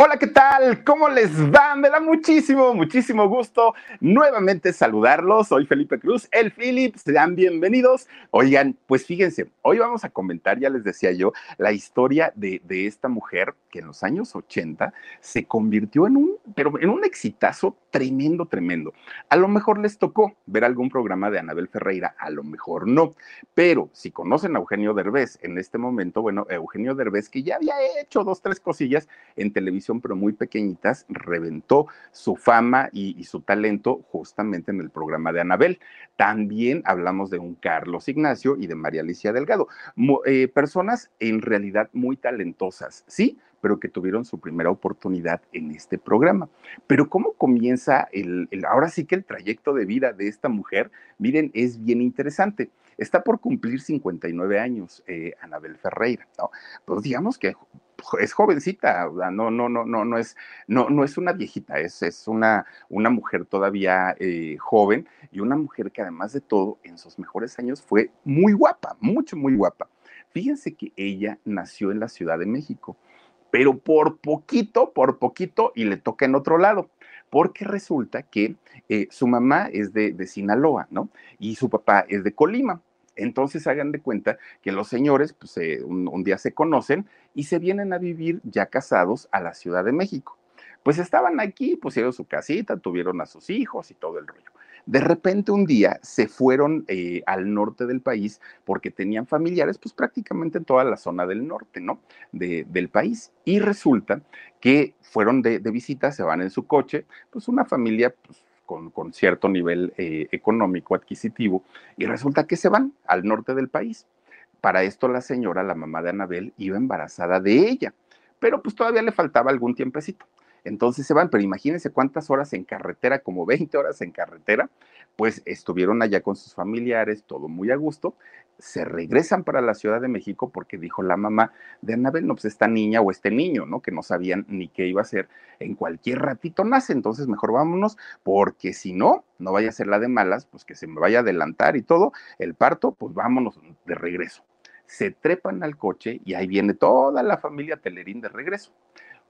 Hola, ¿qué tal? ¿Cómo les va? Me da muchísimo, muchísimo gusto nuevamente saludarlos. Soy Felipe Cruz, el Philip. Sean bienvenidos. Oigan, pues fíjense, hoy vamos a comentar, ya les decía yo, la historia de, de esta mujer que en los años 80 se convirtió en un, pero en un exitazo tremendo, tremendo. A lo mejor les tocó ver algún programa de Anabel Ferreira, a lo mejor no. Pero si conocen a Eugenio Derbez en este momento, bueno, Eugenio Derbez, que ya había hecho dos, tres cosillas en televisión, pero muy pequeñitas, reventó su fama y, su talento justamente en el programa de Anabel. También hablamos de un Carlos Ignacio y de María Alicia Delgado, eh, personas en realidad muy talentosas, ¿sí? pero que tuvieron su primera oportunidad en este programa. Pero cómo comienza el, ahora sí que el trayecto de vida de esta mujer, miren, es bien interesante. Está por cumplir 59 años eh, Anabel Ferreira, ¿no? Pues digamos que es jovencita, no, no, no, no, no es, no, no es una viejita, es, es una, una mujer todavía eh, joven y una mujer que además de todo, en sus mejores años fue muy guapa, mucho, muy guapa. Fíjense que ella nació en la Ciudad de México pero por poquito, por poquito, y le toca en otro lado, porque resulta que eh, su mamá es de, de, Sinaloa, ¿no? Y su papá es de Colima. Entonces hagan de cuenta que los señores, pues eh, un, día se conocen y se vienen a vivir ya casados a la Ciudad de México. Pues estaban aquí, pusieron su casita, tuvieron a sus hijos y todo el rollo. De repente un día se fueron eh, al norte del país porque tenían familiares, pues prácticamente en toda la zona del norte, ¿no? De, del país. Y resulta que fueron de, de, visita, se van en su coche, pues una familia pues, con, cierto nivel eh, económico, adquisitivo, y resulta que se van al norte del país. Para esto la señora, la mamá de Anabel, iba embarazada de ella, pero pues todavía le faltaba algún tiempecito. Entonces se van, pero imagínense cuántas horas en carretera, como 20 horas en carretera, pues estuvieron allá con sus familiares, todo muy a gusto, se regresan para la Ciudad de México porque dijo la mamá de Anabel, no, pues esta niña o este niño, ¿no? Que no sabían ni qué iba a hacer, en cualquier ratito nace, entonces mejor vámonos, porque si no, no vaya a ser la de malas, pues que se me vaya a adelantar y todo, el parto, pues vámonos de regreso. Se trepan al coche y ahí viene toda la familia Telerín de regreso.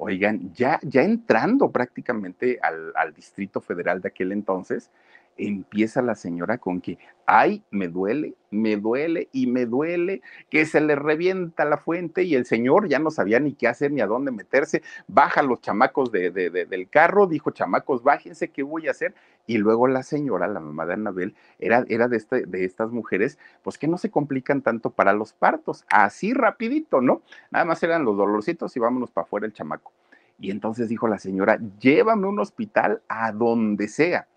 Oigan, ya, ya entrando prácticamente al, Distrito Federal de aquel entonces, empieza la señora con que, ay, me duele, me duele y me duele, que se le revienta la fuente y el señor ya no sabía ni qué hacer ni a dónde meterse, baja los chamacos de, de, de, del carro, dijo, chamacos, bájense, ¿qué voy a hacer? Y luego la señora, la mamá de Anabel, era, era de, este, de estas mujeres, pues que no se complican tanto para los partos, así rapidito, ¿no? Nada más eran los dolorcitos y vámonos para afuera el chamaco. Y entonces dijo la señora, llévame a un hospital a donde sea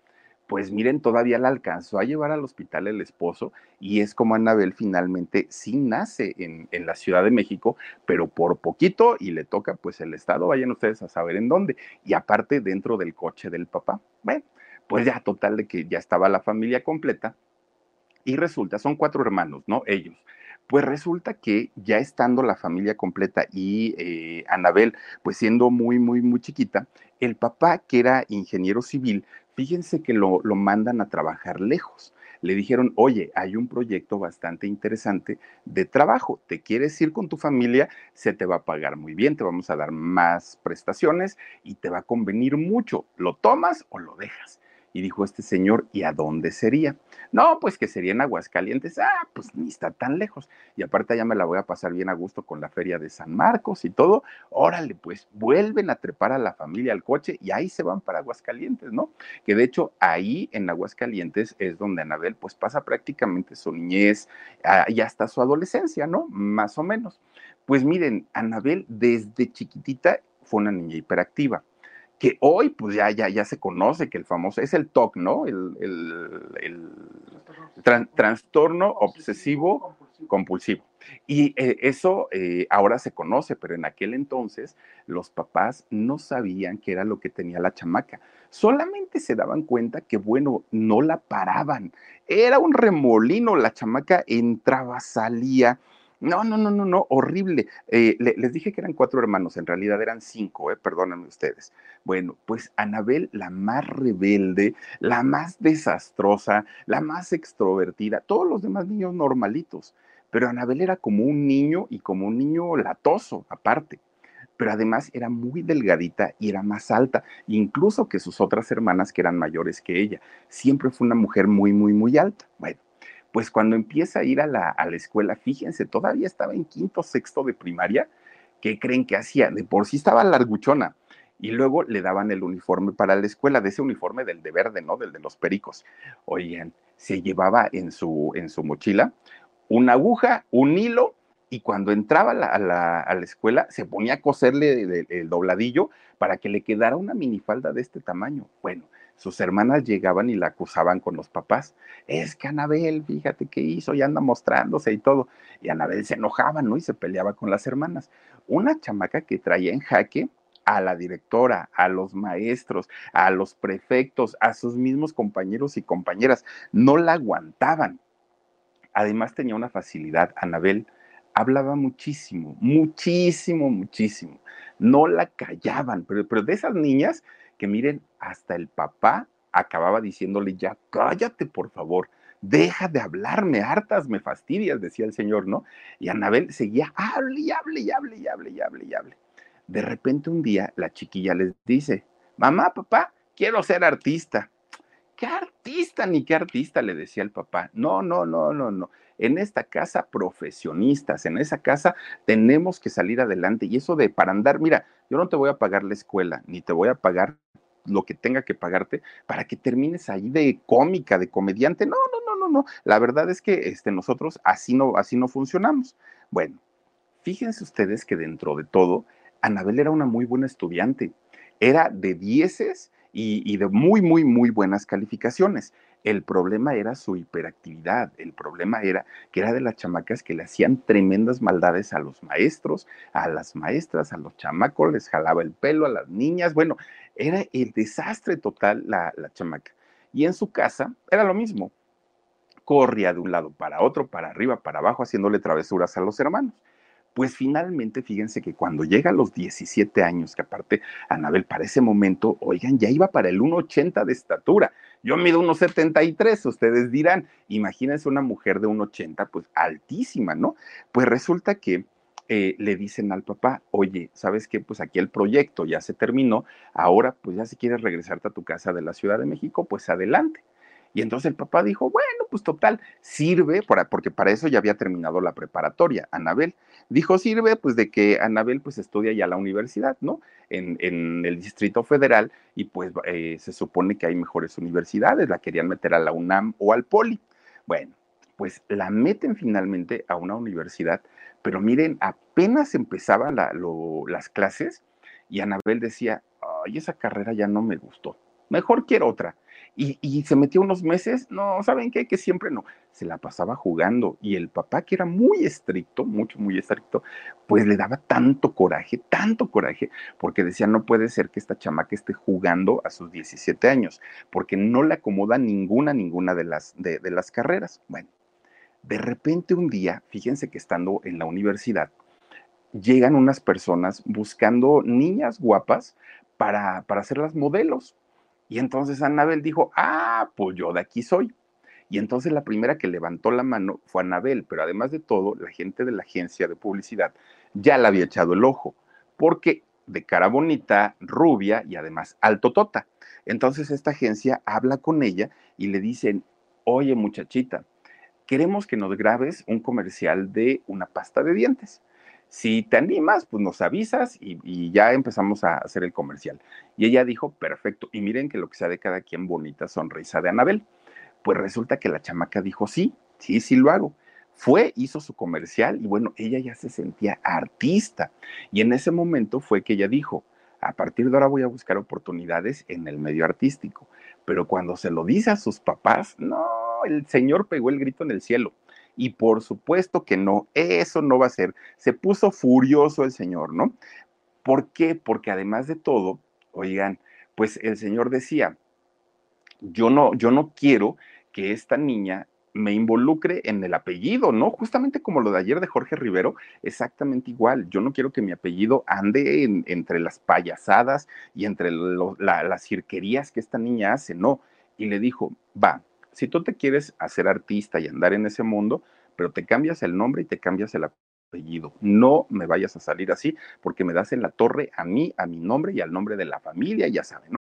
pues miren, todavía la alcanzó a llevar al hospital el esposo y es como Anabel finalmente sí nace en, en, la Ciudad de México, pero por poquito y le toca pues el Estado, vayan ustedes a saber en dónde, y aparte dentro del coche del papá. Bueno, pues ya total de que ya estaba la familia completa y resulta, son cuatro hermanos, ¿no? Ellos. Pues resulta que ya estando la familia completa y eh, Anabel, pues siendo muy, muy, muy chiquita, el papá, que era ingeniero civil, fíjense que lo, lo mandan a trabajar lejos. Le dijeron, oye, hay un proyecto bastante interesante de trabajo, te quieres ir con tu familia, se te va a pagar muy bien, te vamos a dar más prestaciones y te va a convenir mucho, ¿lo tomas o lo dejas? Y dijo este señor, ¿y a dónde sería? No, pues que sería en Aguascalientes. Ah, pues ni está tan lejos. Y aparte ya me la voy a pasar bien a gusto con la feria de San Marcos y todo. Órale, pues vuelven a trepar a la familia al coche y ahí se van para Aguascalientes, ¿no? Que de hecho ahí en Aguascalientes es donde Anabel pues pasa prácticamente su niñez ah, y hasta su adolescencia, ¿no? Más o menos. Pues miren, Anabel desde chiquitita fue una niña hiperactiva que hoy pues ya, ya, ya se conoce que el famoso es el TOC, ¿no? El, el, trastorno obsesivo compulsivo. Y eh, eso eh, ahora se conoce, pero en aquel entonces los papás no sabían qué era lo que tenía la chamaca. Solamente se daban cuenta que, bueno, no la paraban. Era un remolino, la chamaca entraba, salía, no, no, no, no, no, horrible. Eh, les dije que eran cuatro hermanos, en realidad eran cinco, eh, perdónenme ustedes. Bueno, pues Anabel, la más rebelde, la más desastrosa, la más extrovertida, todos los demás niños normalitos. Pero Anabel era como un niño y como un niño latoso, aparte. Pero además era muy delgadita y era más alta, incluso que sus otras hermanas que eran mayores que ella. Siempre fue una mujer muy, muy, muy alta. Bueno, pues cuando empieza a ir a la, escuela, fíjense, todavía estaba en quinto, sexto de primaria, ¿qué creen que hacía? De por sí estaba larguchona. Y luego le daban el uniforme para la escuela, de ese uniforme del de verde, ¿no? Del de los pericos. Oigan, se llevaba en su, en su mochila una aguja, un hilo, y cuando entraba a la, escuela se ponía a coserle el dobladillo para que le quedara una minifalda de este tamaño. Bueno, sus hermanas llegaban y la acusaban con los papás. Es que Anabel, fíjate qué hizo, y anda mostrándose y todo. Y Anabel se enojaba, ¿no? Y se peleaba con las hermanas. Una chamaca que traía en jaque a la directora, a los maestros, a los prefectos, a sus mismos compañeros y compañeras. No la aguantaban. Además tenía una facilidad, Anabel hablaba muchísimo, muchísimo, muchísimo. No la callaban, pero, pero de esas niñas que miren, hasta el papá acababa diciéndole ya, cállate por favor, deja de hablarme, hartas, me fastidias, decía el señor, ¿no? Y Anabel seguía, hable y hable y hable y hable y hable y hable. De repente un día la chiquilla les dice, mamá, papá, quiero ser artista. ¿Qué artista ni qué artista? le decía el papá. No, no, no, no, no. En esta casa profesionistas, en esa casa tenemos que salir adelante. Y eso de para andar, mira, yo no te voy a pagar la escuela, ni te voy a pagar lo que tenga que pagarte para que termines ahí de cómica, de comediante. No, no, no, no, no. La verdad es que este, nosotros así no, así no funcionamos. Bueno, fíjense ustedes que dentro de todo, Anabel era una muy buena estudiante. Era de dieces y, y de muy, muy, muy buenas calificaciones. El problema era su hiperactividad, el problema era que era de las chamacas que le hacían tremendas maldades a los maestros, a las maestras, a los chamacos, les jalaba el pelo a las niñas, bueno, era el desastre total la, la chamaca. Y en su casa era lo mismo, corría de un lado para otro, para arriba, para abajo, haciéndole travesuras a los hermanos. Pues finalmente, fíjense que cuando llega a los 17 años, que aparte Anabel para ese momento, oigan, ya iba para el 1,80 de estatura. Yo mido 1,73, ustedes dirán, imagínense una mujer de 1,80, pues altísima, ¿no? Pues resulta que eh, le dicen al papá, oye, ¿sabes qué? Pues aquí el proyecto ya se terminó, ahora pues ya si quieres regresarte a tu casa de la Ciudad de México, pues adelante. Y entonces el papá dijo, bueno, pues total, sirve, porque para eso ya había terminado la preparatoria, Anabel. Dijo, sirve pues de que Anabel pues estudia ya la universidad, ¿no? En, el Distrito Federal y pues eh, se supone que hay mejores universidades, la querían meter a la UNAM o al Poli. Bueno, pues la meten finalmente a una universidad, pero miren, apenas empezaban las clases y Anabel decía, ay, esa carrera ya no me gustó, mejor quiero otra y, se metió unos meses, no, ¿saben qué? Que siempre no, se la pasaba jugando y el papá que era muy estricto, mucho, muy estricto, pues le daba tanto coraje, tanto coraje, porque decía, no puede ser que esta chamaca esté jugando a sus 17 años, porque no le acomoda ninguna, ninguna de las, de, las carreras. Bueno, de repente un día, fíjense que estando en la universidad, llegan unas personas buscando niñas guapas para, para hacerlas modelos. Y entonces Anabel dijo, ah, pues yo de aquí soy. Y entonces la primera que levantó la mano fue Anabel, pero además de todo, la gente de la agencia de publicidad ya la había echado el ojo, porque de cara bonita, rubia y además altotota. Entonces esta agencia habla con ella y le dicen, oye muchachita, queremos que nos grabes un comercial de una pasta de dientes. Si te animas, pues nos avisas y, ya empezamos a hacer el comercial. Y ella dijo, perfecto. Y miren que lo que sea de cada quien bonita sonrisa de Anabel. Pues resulta que la chamaca dijo, sí, sí, sí lo hago. Fue, hizo su comercial y bueno, ella ya se sentía artista. Y en ese momento fue que ella dijo, a partir de ahora voy a buscar oportunidades en el medio artístico. Pero cuando se lo dice a sus papás, no, el señor pegó el grito en el cielo. Y por supuesto que no, eso no va a ser. Se puso furioso el señor, ¿no? ¿Por qué? Porque además de todo, oigan, pues el señor decía, yo no, yo no quiero que esta niña me involucre en el apellido, ¿no? Justamente como lo de ayer de Jorge Rivero, exactamente igual. Yo no quiero que mi apellido ande entre las payasadas y entre las cirquerías que esta niña hace, no. Y le dijo, va, si tú te quieres hacer artista y andar en ese mundo, pero te cambias el nombre y te cambias el apellido. No me vayas a salir así porque me das en la torre a mí, a mi nombre y al nombre de la familia, ya saben.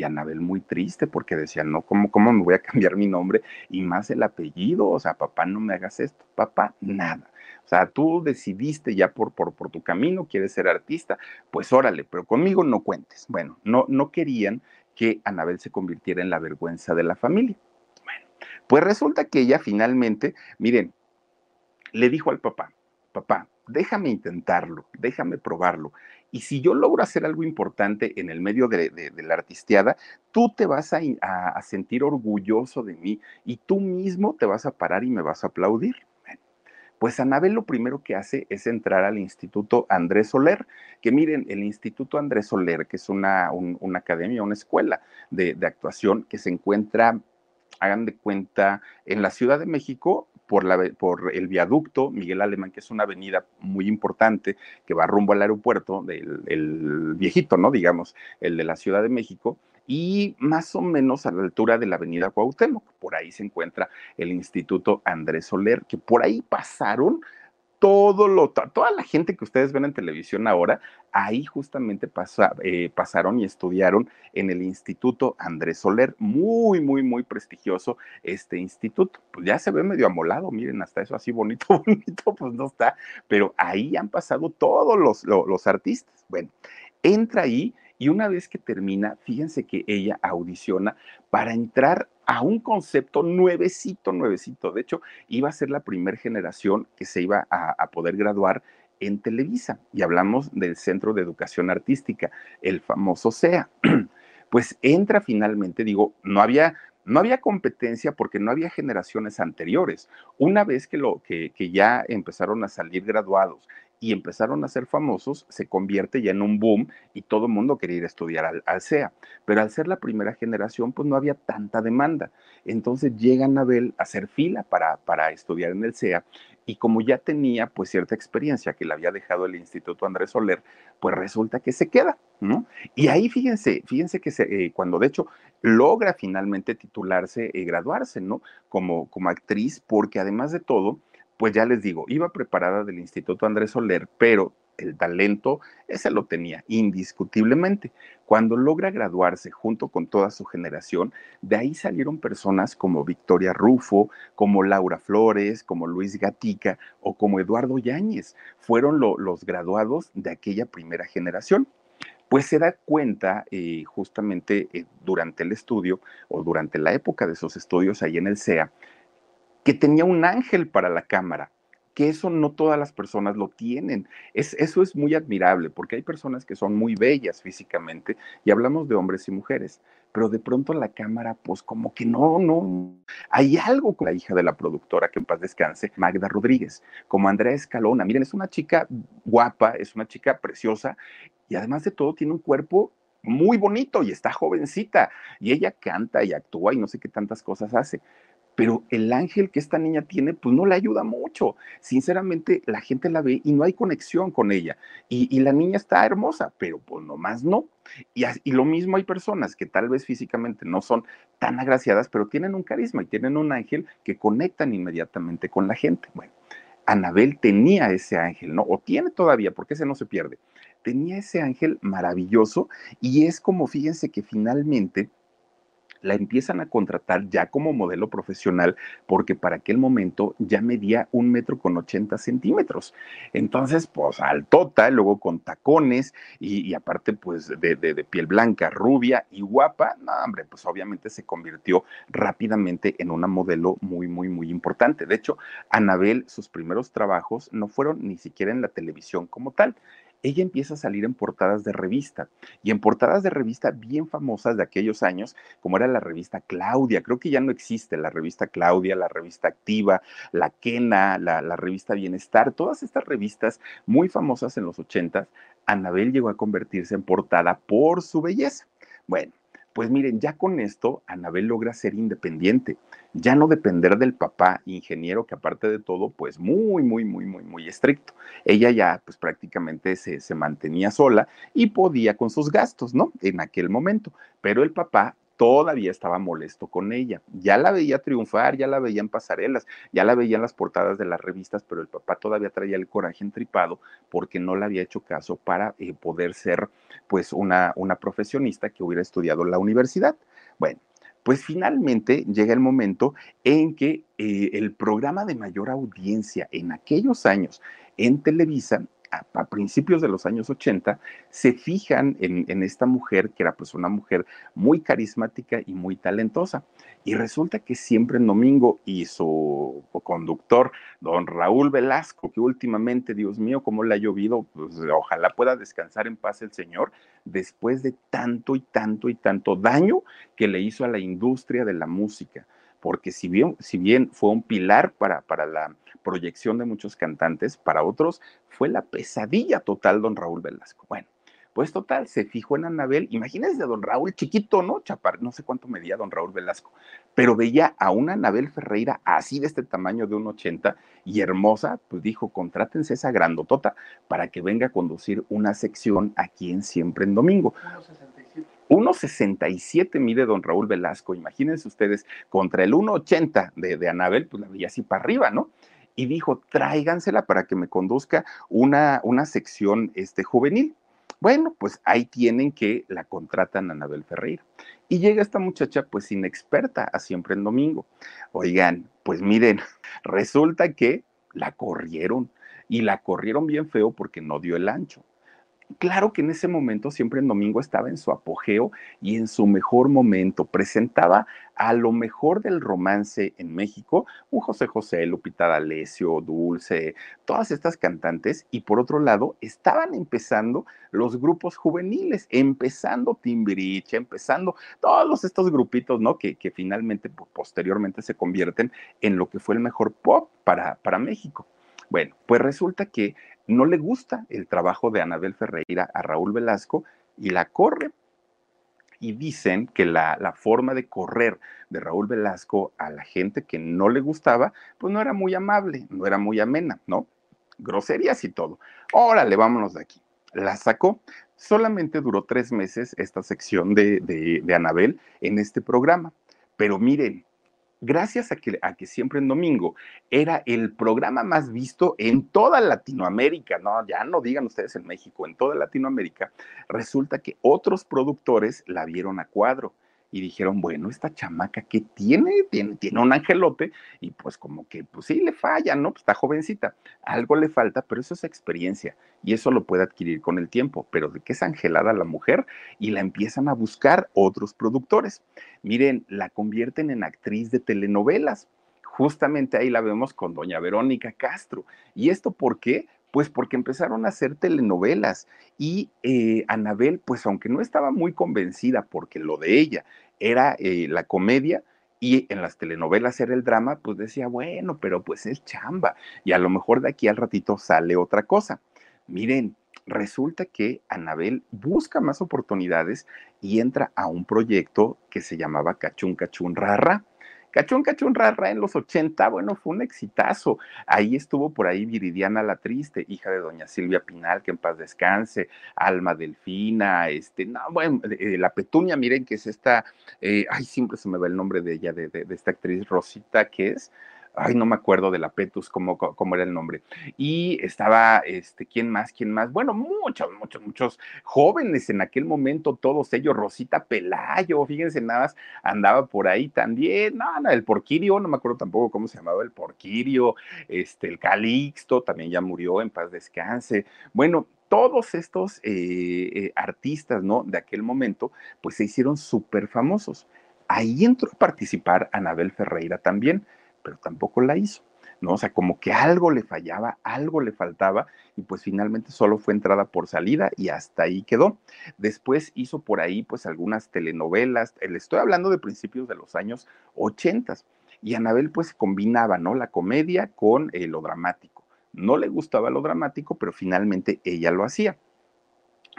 Y Anabel muy triste porque decía, no, ¿cómo, ¿cómo me voy a cambiar mi nombre? Y más el apellido, o sea, papá, no me hagas esto, papá, nada. O sea, tú decidiste ya por, por, por tu camino, quieres ser artista, pues órale, pero conmigo no cuentes. Bueno, no, no querían que Anabel se convirtiera en la vergüenza de la familia. Bueno, pues resulta que ella finalmente, miren, le dijo al papá, papá, déjame intentarlo, déjame probarlo. Y si yo logro hacer algo importante en el medio de, la artisteada, tú te vas a, a, sentir orgulloso de mí y tú mismo te vas a parar y me vas a aplaudir. Pues Anabel lo primero que hace es entrar al Instituto Andrés Soler, que miren, el Instituto Andrés Soler, que es una, una academia, una escuela de, de actuación que se encuentra hagan de cuenta, en la Ciudad de México, por, la, por el viaducto Miguel Alemán, que es una avenida muy importante que va rumbo al aeropuerto, del el viejito, ¿no? Digamos, el de la Ciudad de México, y más o menos a la altura de la avenida Cuauhtémoc. Por ahí se encuentra el Instituto Andrés Soler, que por ahí pasaron todo lo, toda la gente que ustedes ven en televisión ahora, ahí justamente eh, pasaron y estudiaron en el Instituto Andrés Soler, muy, muy, muy prestigioso este instituto. Pues ya se ve medio amolado, miren, hasta eso así bonito, bonito, pues no está, pero ahí han pasado todos los, los artistas. Bueno, entra ahí y una vez que termina, fíjense que ella audiciona para entrar a un concepto nuevecito, nuevecito. De hecho, iba a ser la primera generación que se iba a, poder graduar en Televisa. Y hablamos del Centro de Educación Artística, el famoso CEA. Pues entra finalmente, digo, no había no había competencia porque no había generaciones anteriores. Una vez que, lo, que, ya empezaron a salir graduados y empezaron a ser famosos, se convierte ya en un boom y todo el mundo quería ir a estudiar al, al, CEA. Pero al ser la primera generación, pues no había tanta demanda. Entonces llega Anabel a hacer fila para, para estudiar en el CEA y como ya tenía pues cierta experiencia que le había dejado el Instituto Andrés Soler, pues resulta que se queda, ¿no? Y ahí fíjense, fíjense que se, eh, cuando de hecho logra finalmente titularse y graduarse, ¿no? Como, como actriz, porque además de todo, pues ya les digo, iba preparada del Instituto Andrés Soler, pero el talento ese lo tenía indiscutiblemente. Cuando logra graduarse junto con toda su generación, de ahí salieron personas como Victoria Rufo, como Laura Flores, como Luis Gatica o como Eduardo Yáñez. Fueron los graduados de aquella primera generación pues se da cuenta eh, justamente eh, durante el estudio o durante la época de sus estudios ahí en el CEA, que tenía un ángel para la cámara, que eso no todas las personas lo tienen. Es, eso es muy admirable, porque hay personas que son muy bellas físicamente, y hablamos de hombres y mujeres, pero de pronto la cámara, pues como que no, no, hay algo con la hija de la productora, que en paz descanse, Magda Rodríguez, como Andrea Escalona. Miren, es una chica guapa, es una chica preciosa y además de todo tiene un cuerpo muy bonito y está jovencita y ella canta y actúa y no sé qué tantas cosas hace pero el ángel que esta niña tiene, pues no le ayuda mucho. Sinceramente, la gente la ve y no hay conexión con ella. Y, la niña está hermosa, pero pues nomás no. Y, y, lo mismo hay personas que tal vez físicamente no son tan agraciadas, pero tienen un carisma y tienen un ángel que conectan inmediatamente con la gente. Bueno, Anabel tenía ese ángel, ¿no? O tiene todavía, porque ese no se pierde. Tenía ese ángel maravilloso y es como, fíjense que finalmente la empiezan a contratar ya como modelo profesional porque para aquel momento ya medía un metro con 80 centímetros. Entonces, pues altota, luego con tacones y, aparte pues de, de, piel blanca, rubia y guapa, no, hombre, pues obviamente se convirtió rápidamente en una modelo muy, muy, muy importante. De hecho, Anabel, sus primeros trabajos no fueron ni siquiera en la televisión como tal ella empieza a salir en portadas de revista y en portadas de revista bien famosas de aquellos años, como era la revista Claudia, creo que ya no existe la revista Claudia, la revista Activa, la Quena, la, revista Bienestar, todas estas revistas muy famosas en los ochentas, Anabel llegó a convertirse en portada por su belleza. Bueno, pues miren, ya con esto, Anabel logra ser independiente, ya no depender del papá ingeniero, que aparte de todo, pues muy, muy, muy, muy, muy estricto. Ella ya, pues prácticamente se, se mantenía sola y podía con sus gastos, ¿no? En aquel momento. Pero el papá todavía estaba molesto con ella. Ya la veía triunfar, ya la veía en pasarelas, ya la veía en las portadas de las revistas, pero el papá todavía traía el coraje entripado porque no le había hecho caso para eh, poder ser pues una, una profesionista que hubiera estudiado en la universidad. Bueno, pues finalmente llega el momento en que eh, el programa de mayor audiencia en aquellos años en Televisa a, principios de los años 80, se fijan en, esta mujer, que era pues una mujer muy carismática y muy talentosa. Y resulta que siempre en domingo y su conductor, don Raúl Velasco, que últimamente, Dios mío, cómo le ha llovido, pues ojalá pueda descansar en paz el Señor, después de tanto y tanto y tanto daño que le hizo a la industria de la música. Porque si bien, si bien fue un pilar para, para la proyección de muchos cantantes, para otros fue la pesadilla total don Raúl Velasco. Bueno, pues total, se fijó en Anabel, imagínense a don Raúl chiquito, ¿no? Chapar, no sé cuánto medía don Raúl Velasco, pero veía a una Anabel Ferreira así de este tamaño de un 80 y hermosa, pues dijo, contrátense esa grandotota para que venga a conducir una sección aquí en Siempre en Domingo. 1,67 mide don Raúl Velasco, imagínense ustedes, contra el 1,80 de, de Anabel, pues la veía así para arriba, ¿no? y dijo, tráigansela para que me conduzca una, una sección este, juvenil. Bueno, pues ahí tienen que la contratan a Anabel Ferreira. Y llega esta muchacha, pues inexperta, a siempre en domingo. Oigan, pues miren, resulta que la corrieron y la corrieron bien feo porque no dio el ancho. Claro que en ese momento siempre en domingo estaba en su apogeo y en su mejor momento. Presentaba a lo mejor del romance en México, un José José, Lupita D'Alessio, Dulce, todas estas cantantes. Y por otro lado, estaban empezando los grupos juveniles, empezando Timbiriche, empezando todos estos grupitos, ¿no? Que, que finalmente, posteriormente se convierten en lo que fue el mejor pop para, para México. Bueno, pues resulta que no le gusta el trabajo de Anabel Ferreira a Raúl Velasco y la corre. Y dicen que la, la, forma de correr de Raúl Velasco a la gente que no le gustaba, pues no era muy amable, no era muy amena, ¿no? Groserías y todo. Órale, vámonos de aquí. La sacó. Solamente duró tres meses esta sección de, de, de Anabel en este programa. Pero miren, gracias a que, siempre en domingo era el programa más visto en toda Latinoamérica, no, ya no digan ustedes en México, en toda Latinoamérica, resulta que otros productores la vieron a cuadro y dijeron, bueno, esta chamaca que tiene, tiene, tiene un angelote y pues como que, pues sí, le falla, ¿no? Pues está jovencita, algo le falta, pero eso es experiencia y eso lo puede adquirir con el tiempo, pero de que es angelada la mujer y la empiezan a buscar otros productores. Miren, la convierten en actriz de telenovelas. Justamente ahí la vemos con doña Verónica Castro. ¿Y esto por qué? Pues porque empezaron a hacer telenovelas y eh, Anabel, pues aunque no estaba muy convencida porque lo de ella era eh, la comedia, y en las telenovelas era el drama, pues decía, bueno, pero pues es chamba y a lo mejor de aquí al ratito sale otra cosa. Miren, resulta que Anabel busca más oportunidades y entra a un proyecto que se llamaba Cachún Cachún Rara. Cachón Cachón Rara en los 80, bueno, fue un exitazo. Ahí estuvo por ahí Viridiana la Triste, hija de doña Silvia Pinal, que en paz descanse, Alma Delfina, este, no, bueno, eh, la Petunia, miren que es esta, eh, ay, siempre se me va el nombre de ella, de, de esta actriz Rosita, que es, ay, no me acuerdo de la Petus, cómo, cómo era el nombre. Y estaba, este, ¿quién más? ¿Quién más? Bueno, muchos, muchos, muchos jóvenes en aquel momento, todos ellos, Rosita Pelayo, fíjense, nada más andaba por ahí también, no, el Porquirio, no me acuerdo tampoco cómo se llamaba el Porquirio, este, el Calixto, también ya murió, en paz descanse. Bueno, todos estos eh, eh, artistas, ¿no? De aquel momento, pues se hicieron súper famosos. Ahí entró a participar Anabel Ferreira también pero tampoco la hizo. ¿no? O sea, como que algo le fallaba, algo le faltaba, y pues finalmente solo fue entrada por salida y hasta ahí quedó. Después hizo por ahí pues algunas telenovelas, le estoy hablando de principios de los años 80, y Anabel pues combinaba, ¿no? La comedia con eh, lo dramático. No le gustaba lo dramático, pero finalmente ella lo hacía.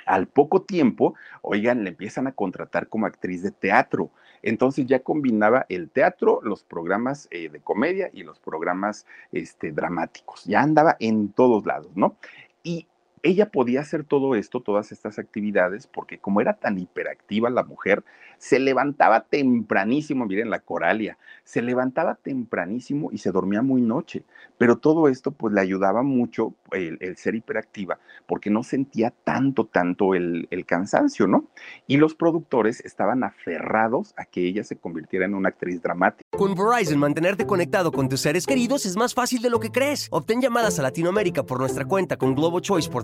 Al poco tiempo, oigan, le empiezan a contratar como actriz de teatro. Entonces ya combinaba el teatro, los programas eh, de comedia y los programas este, dramáticos. Ya andaba en todos lados, ¿no? Y ella podía hacer todo esto, todas estas actividades, porque como era tan hiperactiva la mujer, se levantaba tempranísimo, miren la coralia, se levantaba tempranísimo y se dormía muy noche, pero todo esto pues le ayudaba mucho el, ser hiperactiva, porque no sentía tanto, tanto el, el cansancio, ¿no? Y los productores estaban aferrados a que ella se convirtiera en una actriz dramática. Con Verizon, mantenerte conectado con tus seres queridos es más fácil de lo que crees. Obtén llamadas a Latinoamérica por nuestra cuenta con Globo Choice por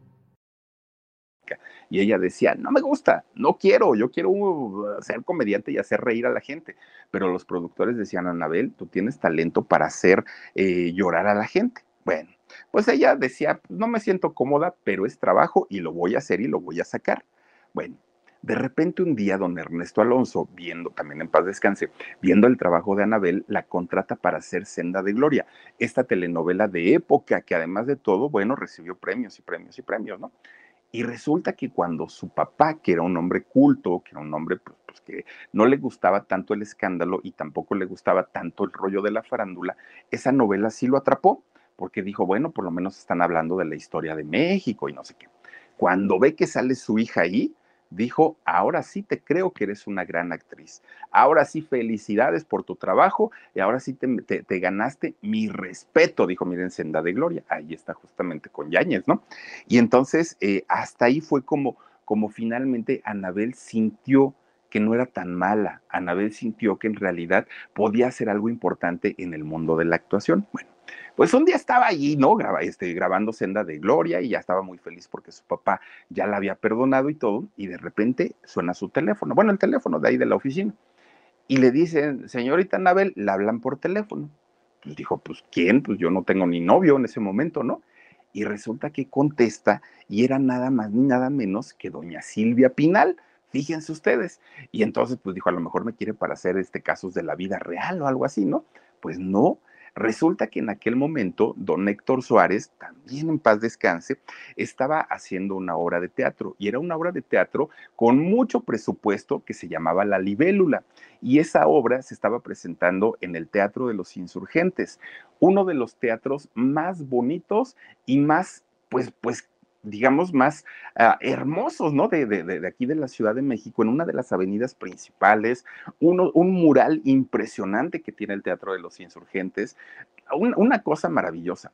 Y ella decía, no me gusta, no quiero, yo quiero ser comediante y hacer reír a la gente. Pero los productores decían, Anabel, tú tienes talento para hacer eh, llorar a la gente. Bueno, pues ella decía, no me siento cómoda, pero es trabajo y lo voy a hacer y lo voy a sacar. Bueno, de repente un día don Ernesto Alonso, viendo, también en paz descanse, viendo el trabajo de Anabel, la contrata para hacer Senda de Gloria, esta telenovela de época que además de todo, bueno, recibió premios y premios y premios, ¿no? Y resulta que cuando su papá, que era un hombre culto, que era un hombre pues, pues, que no le gustaba tanto el escándalo y tampoco le gustaba tanto el rollo de la farándula, esa novela sí lo atrapó, porque dijo, bueno, por lo menos están hablando de la historia de México y no sé qué. Cuando ve que sale su hija ahí, dijo, ahora sí te creo que eres una gran actriz. Ahora sí, felicidades por tu trabajo y ahora sí te, ganaste mi respeto, dijo, miren, Senda de Gloria. Ahí está justamente con Yáñez, ¿no? Y entonces, eh, hasta ahí fue como, como finalmente Anabel sintió que no era tan mala. Anabel sintió que en realidad podía hacer algo importante en el mundo de la actuación. Bueno, pues un día estaba allí, ¿no? este, grabando Senda de Gloria y ya estaba muy feliz porque su papá ya la había perdonado y todo, y de repente suena su teléfono, bueno, el teléfono de ahí de la oficina, y le dicen, señorita Anabel, la hablan por teléfono. Pues dijo, pues ¿quién? Pues yo no tengo ni novio en ese momento, ¿no? Y resulta que contesta y era nada más ni nada menos que doña Silvia Pinal, fíjense ustedes. Y entonces, pues dijo, a lo mejor me quiere para hacer este casos de la vida real o algo así, ¿no? Pues no, Resulta que en aquel momento, don Héctor Suárez, también en paz descanse, estaba haciendo una obra de teatro y era una obra de teatro con mucho presupuesto que se llamaba La Libélula. Y esa obra se estaba presentando en el Teatro de los Insurgentes, uno de los teatros más bonitos y más, pues, pues digamos, más ah, hermosos, ¿no? De, aquí de la Ciudad de México, en una de las avenidas principales, uno, un mural impresionante que tiene el Teatro de los Insurgentes, una cosa maravillosa.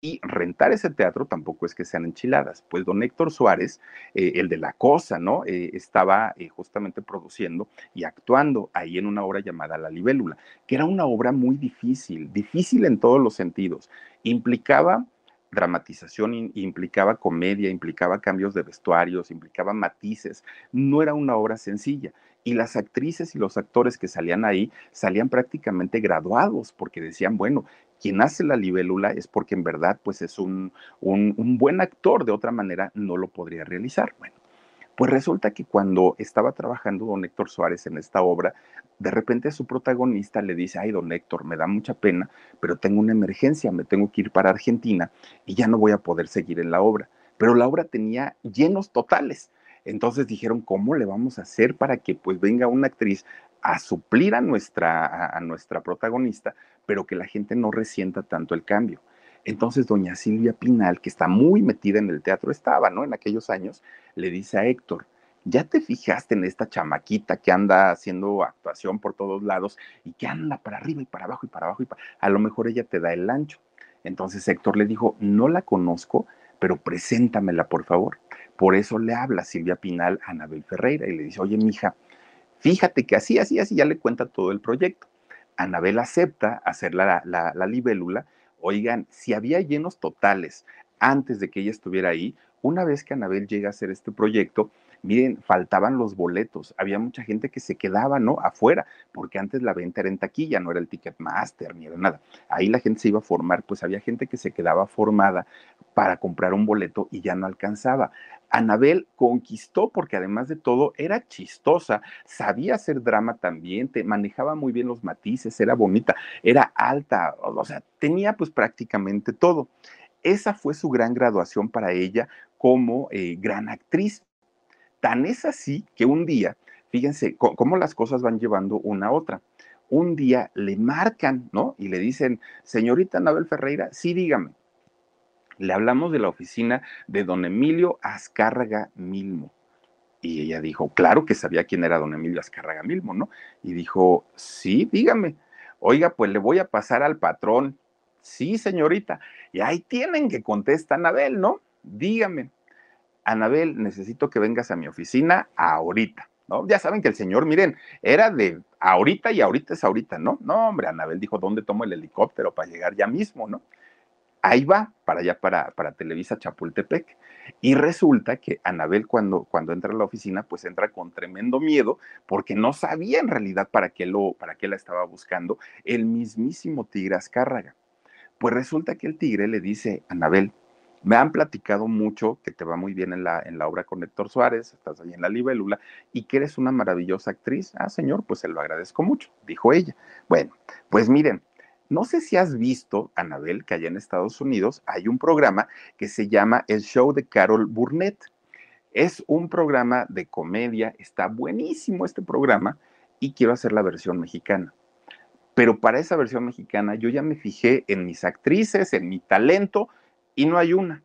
y rentar ese teatro tampoco es que sean enchiladas. Pues don Héctor Suárez, eh, el de la cosa, ¿no? Eh, estaba eh, justamente produciendo y actuando ahí en una obra llamada La Libélula, que era una obra muy difícil, difícil en todos los sentidos. Implicaba dramatización, implicaba comedia, implicaba cambios de vestuarios, implicaba matices. No era una obra sencilla. Y las actrices y los actores que salían ahí salían prácticamente graduados porque decían, bueno, quien hace la libélula es porque en verdad pues es un, un, buen actor, de otra manera no lo podría realizar. Bueno, pues resulta que cuando estaba trabajando don Héctor Suárez en esta obra, de repente su protagonista le dice, ay, don Héctor, me da mucha pena, pero tengo una emergencia, me tengo que ir para Argentina y ya no voy a poder seguir en la obra. Pero la obra tenía llenos totales. Entonces dijeron, ¿cómo le vamos a hacer para que pues venga una actriz a suplir a nuestra, a, nuestra protagonista, pero que la gente no resienta tanto el cambio? Entonces doña Silvia Pinal, que está muy metida en el teatro, estaba, ¿no? En aquellos años, le dice a Héctor, ¿ya te fijaste en esta chamaquita que anda haciendo actuación por todos lados y que anda para arriba y para abajo y para abajo y para... A lo mejor ella te da el ancho. Entonces Héctor le dijo, no la conozco, pero preséntamela, por favor. Por eso le habla Silvia Pinal a Anabel Ferreira y le dice, oye, mija, fíjate que así, así, así, ya le cuenta todo el proyecto. Anabel acepta hacer la, la, la libélula. Oigan, si había llenos totales antes de que ella estuviera ahí, una vez que Anabel llega a hacer este proyecto, miren, faltaban los boletos, había mucha gente que se quedaba, ¿no? Afuera, porque antes la venta era en taquilla, no era el Ticketmaster ni era nada. Ahí la gente se iba a formar, pues había gente que se quedaba formada para comprar un boleto y ya no alcanzaba. Anabel conquistó porque además de todo era chistosa, sabía hacer drama también, te manejaba muy bien los matices, era bonita, era alta, o sea, tenía pues prácticamente todo. Esa fue su gran graduación para ella como eh, gran actriz. Tan es así que un día, fíjense cómo las cosas van llevando una a otra. Un día le marcan, ¿no? Y le dicen, señorita Anabel Ferreira, sí, dígame. Le hablamos de la oficina de don Emilio Azcárraga Milmo. Y ella dijo, claro que sabía quién era don Emilio Azcárraga Milmo, ¿no? Y dijo, sí, dígame. Oiga, pues le voy a pasar al patrón. Sí, señorita. Y ahí tienen que contesta Anabel, ¿no? Dígame. Anabel, necesito que vengas a mi oficina ahorita, ¿no? Ya saben que el señor, miren, era de ahorita y ahorita es ahorita, ¿no? No, hombre, Anabel dijo, ¿dónde tomo el helicóptero para llegar ya mismo, ¿no? Ahí va, para allá, para, para Televisa Chapultepec. Y resulta que Anabel cuando, cuando entra a la oficina, pues entra con tremendo miedo porque no sabía en realidad para qué, lo, para qué la estaba buscando el mismísimo Tigre Azcárraga. Pues resulta que el tigre le dice, Anabel, me han platicado mucho que te va muy bien en la, en la obra con Héctor Suárez, estás ahí en la libélula y que eres una maravillosa actriz. Ah, señor, pues se lo agradezco mucho, dijo ella. Bueno, pues miren, no sé si has visto, Anabel, que allá en Estados Unidos hay un programa que se llama El Show de Carol Burnett. Es un programa de comedia, está buenísimo este programa y quiero hacer la versión mexicana. Pero para esa versión mexicana yo ya me fijé en mis actrices, en mi talento, y no hay una.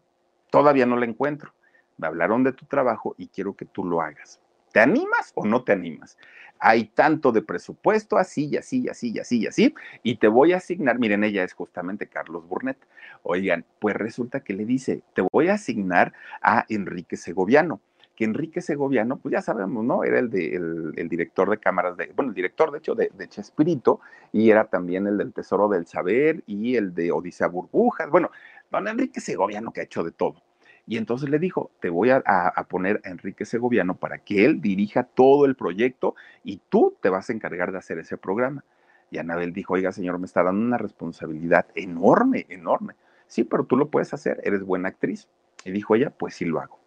Todavía no la encuentro. Me hablaron de tu trabajo y quiero que tú lo hagas. ¿Te animas o no te animas? Hay tanto de presupuesto, así y así así y así y así, y te voy a asignar, miren, ella es justamente Carlos Burnett. Oigan, pues resulta que le dice, te voy a asignar a Enrique Segoviano que Enrique Segoviano, pues ya sabemos, ¿no? Era el, director de cámaras, de, bueno, el director de hecho de, de, Chespirito, y era también el del Tesoro del Saber y el de Odisea Burbujas. Bueno, don Enrique Segoviano que ha hecho de todo. Y entonces le dijo, te voy a, a, poner a Enrique Segoviano para que él dirija todo el proyecto y tú te vas a encargar de hacer ese programa. Y Anabel dijo, oiga señor, me está dando una responsabilidad enorme, enorme. Sí, pero tú lo puedes hacer, eres buena actriz. Y dijo ella, pues sí lo hago.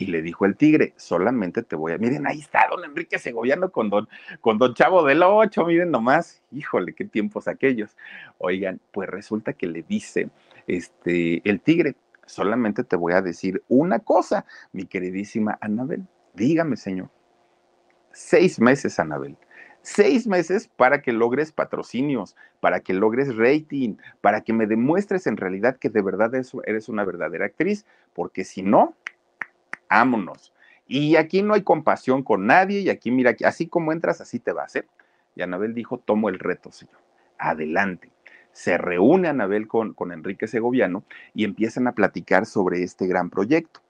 Y le dijo el tigre, solamente te voy a... Miren, ahí está don Enrique Segoviano con don, con don Chavo del Ocho, miren nomás. Híjole, qué tiempos aquellos. Oigan, pues resulta que le dice este, el tigre, solamente te voy a decir una cosa, mi queridísima Anabel. Dígame, señor. Seis meses, Anabel. Seis meses para que logres patrocinios, para que logres rating, para que me demuestres en realidad que de verdad eres una verdadera actriz, porque si no, ámonos. Y aquí no hay compasión con nadie, y aquí mira, así como entras, así te vas, ¿eh? Y Anabel dijo, tomo el reto, señor. Adelante. Se reúne Anabel con, con Enrique Segoviano y empiezan a platicar sobre este gran proyecto.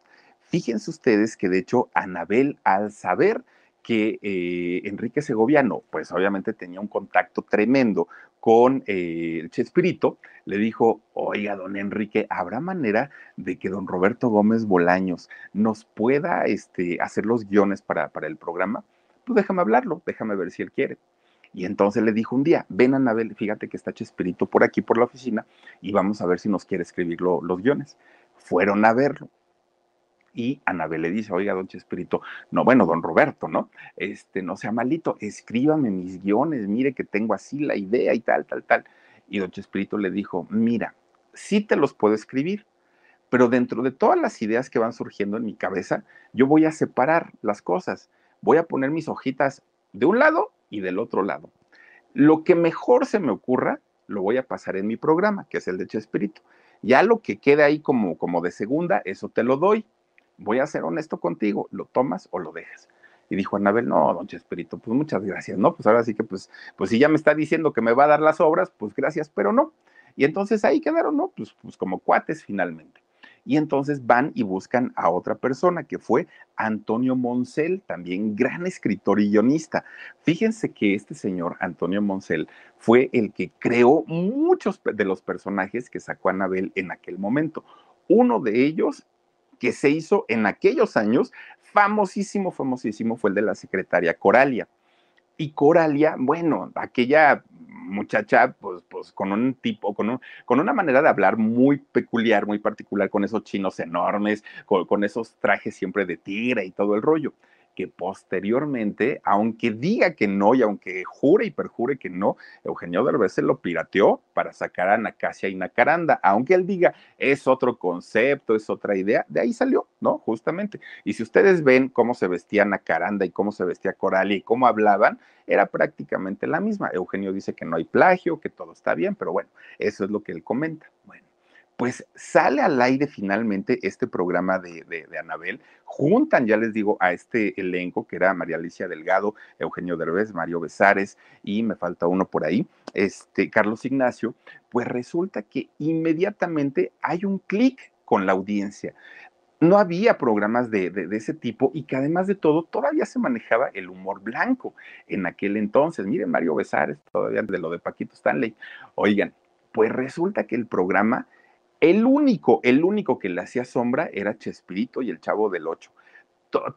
Fíjense ustedes que de hecho Anabel, al saber que eh, Enrique Segoviano, pues obviamente tenía un contacto tremendo con eh, Chespirito, le dijo, oiga, don Enrique, ¿habrá manera de que don Roberto Gómez Bolaños nos pueda este, hacer los guiones para, para el programa? Pues déjame hablarlo, déjame ver si él quiere. Y entonces le dijo un día, ven Anabel, fíjate que está Chespirito por aquí, por la oficina, y vamos a ver si nos quiere escribir los guiones. Fueron a verlo y Anabel le dice, oiga, don Chespirito, no, bueno, don Roberto, ¿no? Este, no sea malito, escríbame mis guiones, mire que tengo así la idea y tal, tal, tal. Y don Chespirito le dijo, mira, sí te los puedo escribir, pero dentro de todas las ideas que van surgiendo en mi cabeza, yo voy a separar las cosas, voy a poner mis hojitas de un lado y del otro lado. Lo que mejor se me ocurra, lo voy a pasar en mi programa, que es el de Chespirito. Ya lo que queda ahí como, como de segunda, eso te lo doy voy a ser honesto contigo, ¿lo tomas o lo dejas? Y dijo Anabel, no, don Chespirito, pues muchas gracias, ¿no? Pues ahora sí que, pues, pues si ya me está diciendo que me va a dar las obras, pues gracias, pero no. Y entonces ahí quedaron, ¿no? Pues, pues como cuates finalmente. Y entonces van y buscan a otra persona que fue Antonio Moncel, también gran escritor y guionista. Fíjense que este señor, Antonio Moncel, fue el que creó muchos de los personajes que sacó Anabel en aquel momento. Uno de ellos que se hizo en aquellos años, famosísimo, famosísimo, fue el de la secretaria Coralia. Y Coralia, bueno, aquella muchacha, pues, pues con un tipo, con, un, con una manera de hablar muy peculiar, muy particular, con esos chinos enormes, con, con esos trajes siempre de tigre y todo el rollo que posteriormente, aunque diga que no y aunque jure y perjure que no, Eugenio Derbez se lo pirateó para sacar a Nacasia y Nacaranda, aunque él diga es otro concepto, es otra idea, de ahí salió, ¿no? Justamente. Y si ustedes ven cómo se vestía Nacaranda y cómo se vestía Coralia y cómo hablaban, era prácticamente la misma. Eugenio dice que no hay plagio, que todo está bien, pero bueno, eso es lo que él comenta. Bueno pues sale al aire finalmente este programa de, Anabel. Juntan, ya les digo, a este elenco que era María Alicia Delgado, Eugenio Derbez, Mario Besares y me falta uno por ahí, este Carlos Ignacio. Pues resulta que inmediatamente hay un clic con la audiencia no había programas de, de, ese tipo y que además de todo todavía se manejaba el humor blanco en aquel entonces. Miren, Mario Besares, todavía de lo de Paquito Stanley. Oigan, pues resulta que el programa el único, el único que le hacía sombra era Chespirito y el Chavo del Ocho.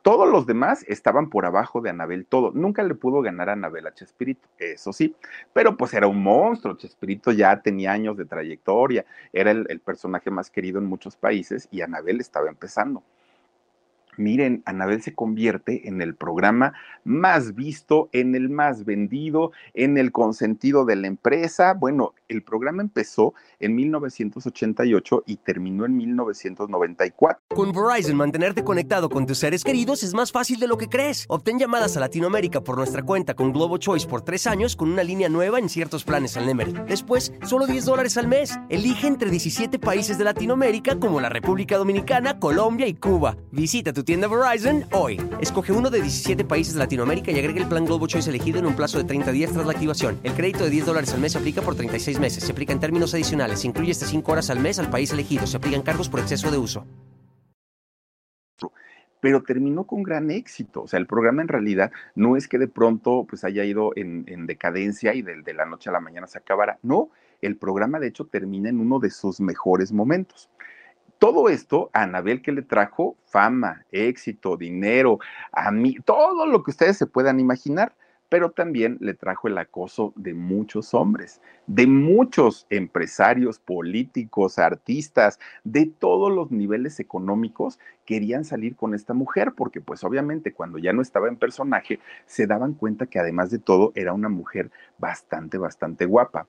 todos los demás estaban por abajo de Anabel, todo. Nunca le pudo ganar a Anabel a Chespirito, eso sí. Pero pues era un monstruo. Chespirito ya tenía años de trayectoria, era el personaje más querido en muchos países y Anabel estaba empezando. Miren, Anabel se convierte en el programa más visto, en el más vendido, en el consentido de la empresa. Bueno, el programa empezó en 1988 y terminó en 1994. Con Verizon, mantenerte conectado con tus seres queridos es más fácil de lo que crees. Obtén llamadas a Latinoamérica por nuestra cuenta con Globo Choice por tres años con una línea nueva en ciertos planes al Nemery. Después, solo 10 dólares al mes. Elige entre 17 países de Latinoamérica como la República Dominicana, Colombia y Cuba. Visita tu tienda Verizon hoy. Escoge uno de 17 países de Latinoamérica y agrega el plan Globo Choice elegido en un plazo de 30 días tras la activación. El crédito de 10 dólares al mes se aplica por 36 meses. Se aplica en términos adicionales. Se incluye hasta 5 horas al mes al país elegido. Se aplican cargos por exceso de uso pero terminó con gran éxito. O sea, el programa en realidad no es que de pronto pues haya ido en, decadencia y de, de, la noche a la mañana se acabara. No, el programa de hecho termina en uno de sus mejores momentos. Todo esto a Anabel que le trajo fama, éxito, dinero, a mí, todo lo que ustedes se puedan imaginar, pero también le trajo el acoso de muchos hombres, de muchos empresarios, políticos, artistas, de todos los niveles económicos querían salir con esta mujer, porque pues obviamente cuando ya no estaba en personaje, se daban cuenta que además de todo era una mujer bastante, bastante guapa.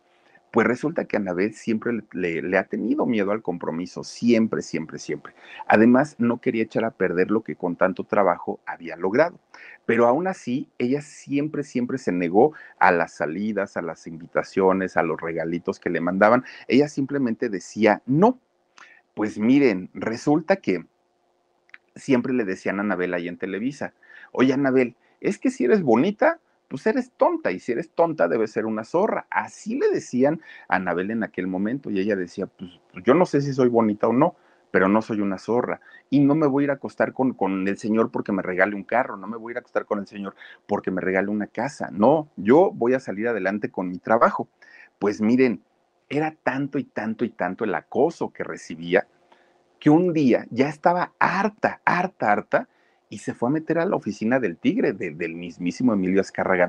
Pues resulta que Anabel siempre le, ha tenido miedo al compromiso, siempre, siempre, siempre. Además, no quería echar a perder lo que con tanto trabajo había logrado. Pero aún así, ella siempre, siempre se negó a las salidas, a las invitaciones, a los regalitos que le mandaban. Ella simplemente decía no. Pues miren, resulta que siempre le decían a Anabel ahí en Televisa, oye Anabel, es que si eres bonita, pues eres tonta y si eres tonta debes ser una zorra. Así le decían a Anabel en aquel momento y ella decía, pues, pues yo no sé si soy bonita o no, pero no soy una zorra y no me voy a ir a acostar con, con el Señor porque me regale un carro, no me voy a ir a acostar con el Señor porque me regale una casa, no, yo voy a salir adelante con mi trabajo. Pues miren, era tanto y tanto y tanto el acoso que recibía que un día ya estaba harta, harta, harta y se fue a meter a la oficina del tigre, del mismísimo Emilio Azcárraga.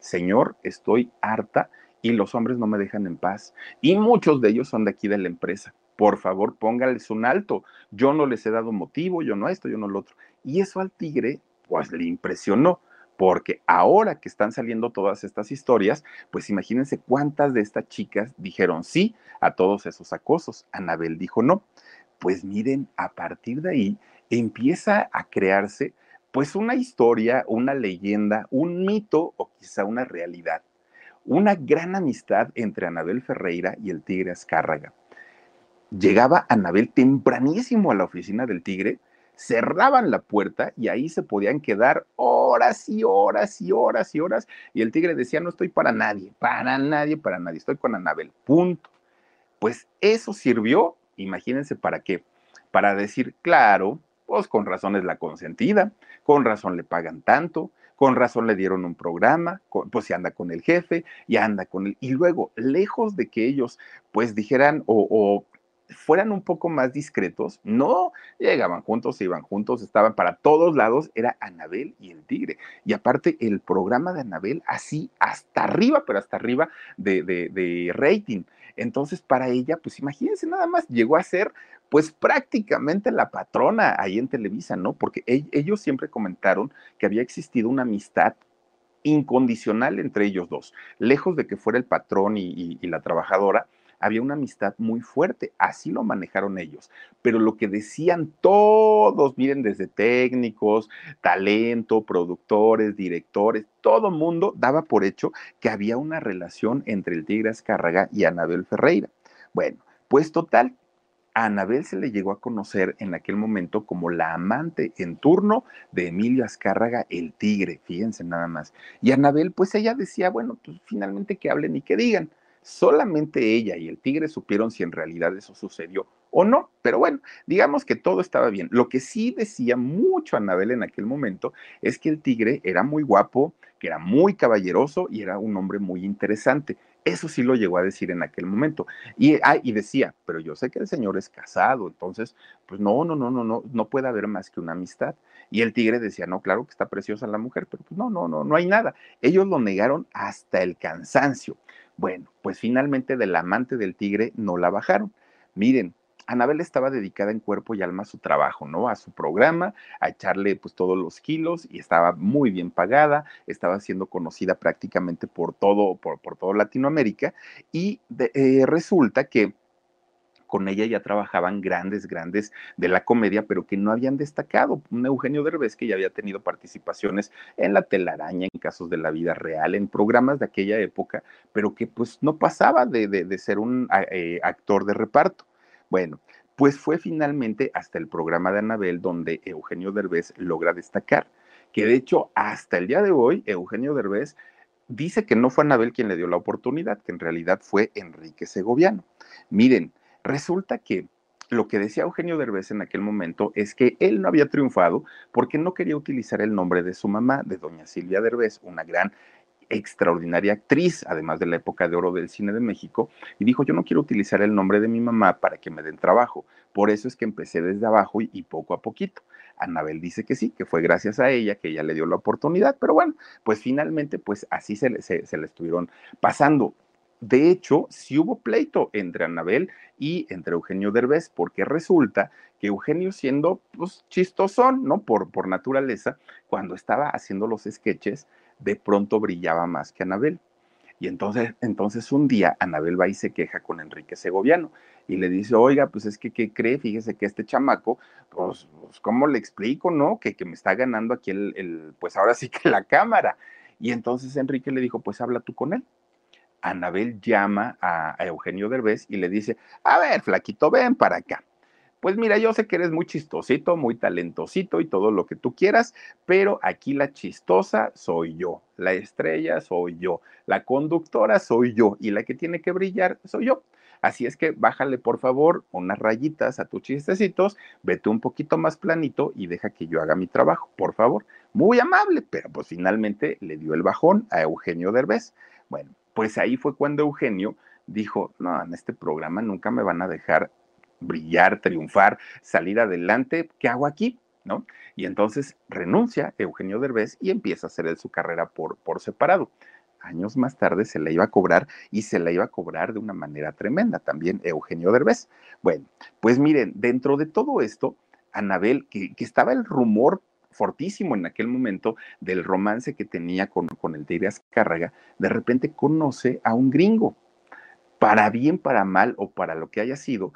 Señor, estoy harta y los hombres no me dejan en paz. Y muchos de ellos son de aquí de la empresa. Por favor, póngales un alto. Yo no les he dado motivo, yo no esto, yo no lo otro. Y eso al tigre, pues le impresionó porque ahora que están saliendo todas estas historias, pues imagínense cuántas de estas chicas dijeron sí a todos esos acosos. Anabel dijo no. Pues miren, a partir de ahí empieza a crearse pues una historia, una leyenda, un mito o quizá una realidad. Una gran amistad entre Anabel Ferreira y el Tigre Azcárraga. Llegaba Anabel tempranísimo a la oficina del Tigre, cerraban la puerta y ahí se podían quedar horas y horas y horas y horas. Y el Tigre decía, no estoy para nadie, para nadie, para nadie, estoy con Anabel, punto. Pues eso sirvió, imagínense para qué, para decir, claro, pues con razón es la consentida, con razón le pagan tanto, con razón le dieron un programa, pues se anda con el jefe y anda con él. Y luego, lejos de que ellos pues dijeran o, fueran un poco más discretos, no llegaban juntos, se iban juntos, estaban para todos lados, era Anabel y el tigre. Y aparte, el programa de Anabel, así hasta arriba, pero hasta arriba de, de, de rating. Entonces, para ella, pues imagínense nada más, llegó a ser pues prácticamente la patrona ahí en Televisa, ¿no? Porque ellos siempre comentaron que había existido una amistad incondicional entre ellos dos, lejos de que fuera el patrón y, y, la trabajadora, había una amistad muy fuerte, así lo manejaron ellos. Pero lo que decían todos, miren, desde técnicos, talento, productores, directores, todo mundo daba por hecho que había una relación entre el Tigre Azcárraga y Anabel Ferreira. Bueno, pues total, a Anabel se le llegó a conocer en aquel momento como la amante en turno de Emilio Azcárraga, el tigre, fíjense nada más. Y Anabel, pues ella decía, bueno, pues finalmente que hablen y que digan. Solamente ella y el tigre supieron si en realidad eso sucedió o no, pero bueno, digamos que todo estaba bien. Lo que sí decía mucho Anabel en aquel momento es que el tigre era muy guapo, que era muy caballeroso y era un hombre muy interesante. Eso sí lo llegó a decir en aquel momento. Y, ah, y decía, pero yo sé que el señor es casado, entonces, pues no, no, no, no, no, no puede haber más que una amistad. Y el tigre decía, no, claro que está preciosa la mujer, pero pues no, no, no, no hay nada. Ellos lo negaron hasta el cansancio. Bueno, pues finalmente del amante del tigre no la bajaron. Miren, Anabel estaba dedicada en cuerpo y alma a su trabajo, ¿no? A su programa, a echarle pues todos los kilos y estaba muy bien pagada, estaba siendo conocida prácticamente por todo, por, por todo Latinoamérica y eh, resulta que con ella ya trabajaban grandes, grandes de la comedia, pero que no habían destacado. Un Eugenio Derbez que ya había tenido participaciones en La telaraña, en casos de la vida real, en programas de aquella época, pero que pues no pasaba de, de, ser un eh, actor de reparto. Bueno, pues fue finalmente hasta el programa de Anabel donde Eugenio Derbez logra destacar, que de hecho hasta el día de hoy Eugenio Derbez dice que no fue Anabel quien le dio la oportunidad, que en realidad fue Enrique Segoviano. Miren, resulta que lo que decía Eugenio Derbez en aquel momento es que él no había triunfado porque no quería utilizar el nombre de su mamá, de doña Silvia Derbez, una gran extraordinaria actriz, además de la época de oro del cine de México, y dijo, yo no quiero utilizar el nombre de mi mamá para que me den trabajo. Por eso es que empecé desde abajo y, poco a poquito. Anabel dice que sí, que fue gracias a ella que ella le dio la oportunidad, pero bueno, pues finalmente, pues así se, se, se le estuvieron pasando. De hecho, sí hubo pleito entre Anabel y entre Eugenio Derbez, porque resulta que Eugenio siendo pues, chistosón, ¿no? Por, naturaleza, cuando estaba haciendo los sketches, de pronto brillaba más que Anabel. Y entonces, entonces un día Anabel va y se queja con Enrique Segoviano y le dice, oiga, pues es que, ¿qué cree? Fíjese que este chamaco, pues, pues ¿cómo le explico, no? Que, que me está ganando aquí el, el, pues ahora sí que la cámara. Y entonces Enrique le dijo, pues habla tú con él. Anabel llama a, Eugenio Derbez y le dice, a ver, flaquito, ven para acá pues mira, yo sé que eres muy chistosito, muy talentosito y todo lo que tú quieras, pero aquí la chistosa soy yo, la estrella soy yo, la conductora soy yo y la que tiene que brillar soy yo. Así es que bájale por favor unas rayitas a tus chistecitos, vete un poquito más planito y deja que yo haga mi trabajo, por favor. Muy amable, pero pues finalmente le dio el bajón a Eugenio Derbez. Bueno, pues ahí fue cuando Eugenio dijo, no, en este programa nunca me van a dejar brillar, triunfar, salir adelante, ¿qué hago aquí? ¿No? Y entonces renuncia Eugenio Derbez y empieza a hacer su carrera por, por separado. Años más tarde se la iba a cobrar y se la iba a cobrar de una manera tremenda también Eugenio Derbez. Bueno, pues miren, dentro de todo esto, Anabel, que, que estaba el rumor fortísimo en aquel momento del romance que tenía con, con el Tigre Azcárraga, de repente conoce a un gringo, para bien, para mal o para lo que haya sido,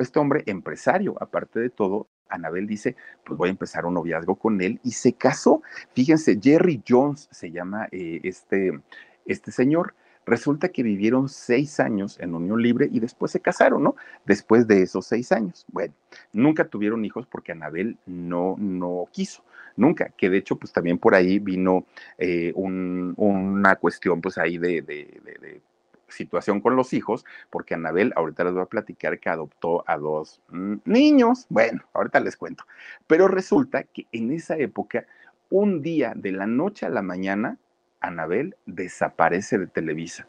este hombre empresario, aparte de todo, Anabel dice, pues voy a empezar un noviazgo con él y se casó. Fíjense, Jerry Jones se llama eh, este, este señor. Resulta que vivieron seis años en unión libre y después se casaron, ¿no? Después de esos seis años. Bueno, nunca tuvieron hijos porque Anabel no, no quiso nunca, que de hecho pues también por ahí vino eh, una cuestión pues ahí de, de, situación con los hijos, porque Anabel, ahorita les voy a platicar que adoptó a dos mm, niños, bueno, ahorita les cuento, pero resulta que en esa época, un día de la noche a la mañana, Anabel desaparece de Televisa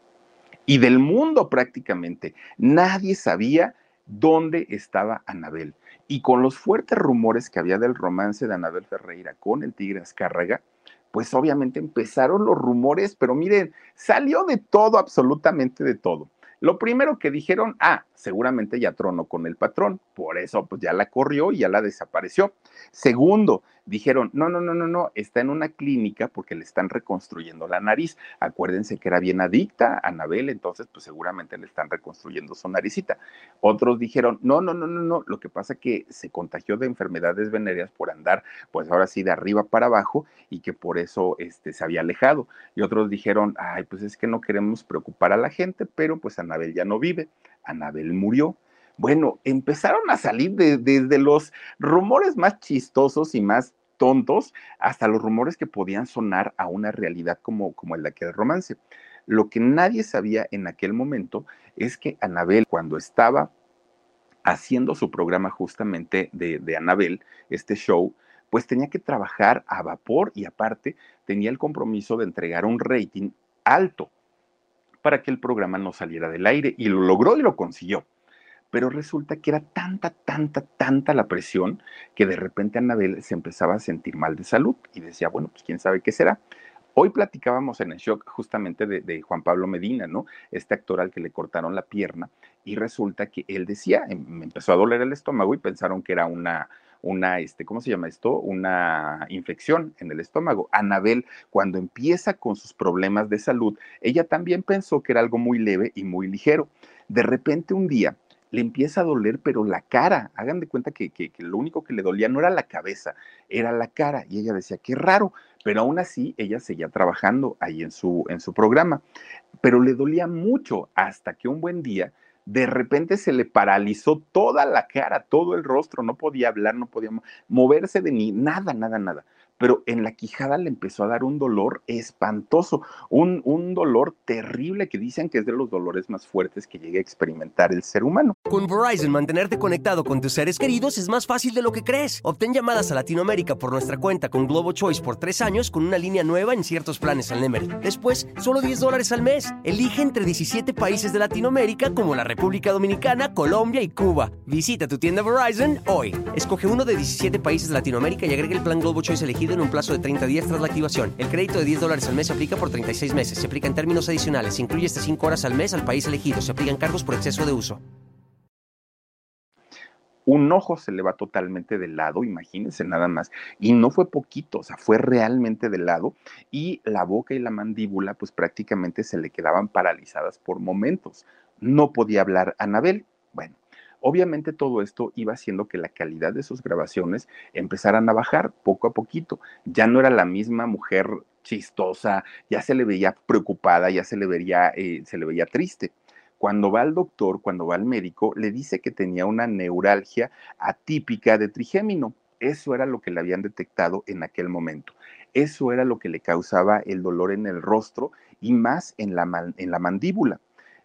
y del mundo prácticamente. Nadie sabía dónde estaba Anabel. Y con los fuertes rumores que había del romance de Anabel Ferreira con el Tigre Azcárraga, pues obviamente empezaron los rumores, pero miren, salió de todo, absolutamente de todo. Lo primero que dijeron, ah, seguramente ya tronó con el patrón, por eso pues ya la corrió y ya la desapareció. Segundo, dijeron, no, no, no, no, no, está en una clínica porque le están reconstruyendo la nariz. Acuérdense que era bien adicta Anabel, entonces pues seguramente le están reconstruyendo su naricita. Otros dijeron, no, no, no, no, no, lo que pasa que se contagió de enfermedades venéreas por andar pues ahora sí de arriba para abajo y que por eso este, se había alejado. Y otros dijeron, ay, pues es que no queremos preocupar a la gente, pero pues Anabel ya no vive. Anabel murió. Bueno, empezaron a salir desde los rumores más chistosos y más tontos hasta los rumores que podían sonar a una realidad como, como el de aquel romance. Lo que nadie sabía en aquel momento es que Anabel, cuando estaba haciendo su programa justamente de, de Anabel, este show, pues tenía que trabajar a vapor y aparte tenía el compromiso de entregar un rating alto para que el programa no saliera del aire y lo logró y lo consiguió pero resulta que era tanta, tanta, tanta la presión que de repente Anabel se empezaba a sentir mal de salud y decía, bueno, pues quién sabe qué será. Hoy platicábamos en el shock justamente de, Juan Pablo Medina, ¿no? Este actor al que le cortaron la pierna y resulta que él decía, em, me empezó a doler el estómago y pensaron que era una, una, este, ¿cómo se llama esto? Una infección en el estómago. Anabel, cuando empieza con sus problemas de salud, ella también pensó que era algo muy leve y muy ligero. De repente un día le empieza a doler, pero la cara, hagan de cuenta que, lo único que le dolía no era la cabeza, era la cara. Y ella decía, qué raro, pero aún así ella seguía trabajando ahí en su, en su programa. Pero le dolía mucho hasta que un buen día, de repente se le paralizó toda la cara, todo el rostro, no podía hablar, no podía moverse de ni nada, nada, nada pero en la quijada le empezó a dar un dolor espantoso, un, un, dolor terrible que dicen que es de los dolores más fuertes que llegue a experimentar el ser humano. Con Verizon, mantenerte conectado con tus seres queridos es más fácil de lo que crees. Obtén llamadas a Latinoamérica por nuestra cuenta con Globo Choice por tres años con una línea nueva en ciertos planes al Nemery. Después, solo 10 dólares al mes. Elige entre 17 países de Latinoamérica como la República Dominicana, Colombia y Cuba. Visita tu tienda Verizon hoy. Escoge uno de 17 países de Latinoamérica y agrega el plan Globo Choice elegido en un plazo de 30 días tras la activación. El crédito de 10 dólares al mes se aplica por 36 meses. Se aplica en términos adicionales. Se incluye hasta 5 horas al mes al país elegido. Se aplican cargos por exceso de uso. Un ojo se le va totalmente de lado, imagínense nada más. Y no fue poquito, o sea, fue realmente de lado. Y la boca y la mandíbula, pues prácticamente se le quedaban paralizadas por momentos. No podía hablar Anabel. Obviamente todo esto iba haciendo que la calidad de sus grabaciones empezaran a bajar poco a poquito. Ya no era la misma mujer chistosa, ya se le veía preocupada, ya se le veía, eh, se le veía triste. Cuando va al doctor, cuando va al médico, le dice que tenía una neuralgia atípica de trigémino. Eso era lo que le habían detectado en aquel momento. Eso era lo que le causaba el dolor en el rostro y más en la, en la mandíbula.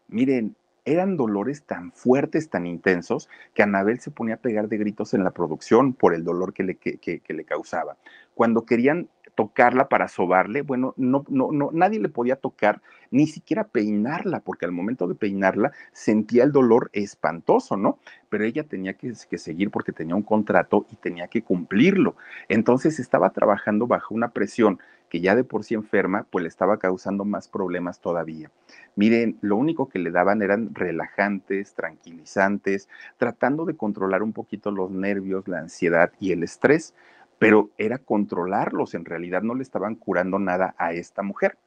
Miren, eran dolores tan fuertes, tan intensos, que Anabel se ponía a pegar de gritos en la producción por el dolor que le, que le causaba. Cuando querían tocarla para sobarle, bueno, no, no, no, nadie le podía tocar, ni siquiera peinarla, porque al momento de peinarla sentía el dolor espantoso, ¿no? Pero ella tenía que, que seguir porque tenía un contrato y tenía que cumplirlo. Entonces estaba trabajando bajo una presión que ya de por sí enferma, pues le estaba causando más problemas todavía. Miren, lo único que le daban eran relajantes, tranquilizantes, tratando de controlar un poquito los nervios, la ansiedad y el estrés pero era controlarlos, en realidad no le estaban curando nada a esta mujer.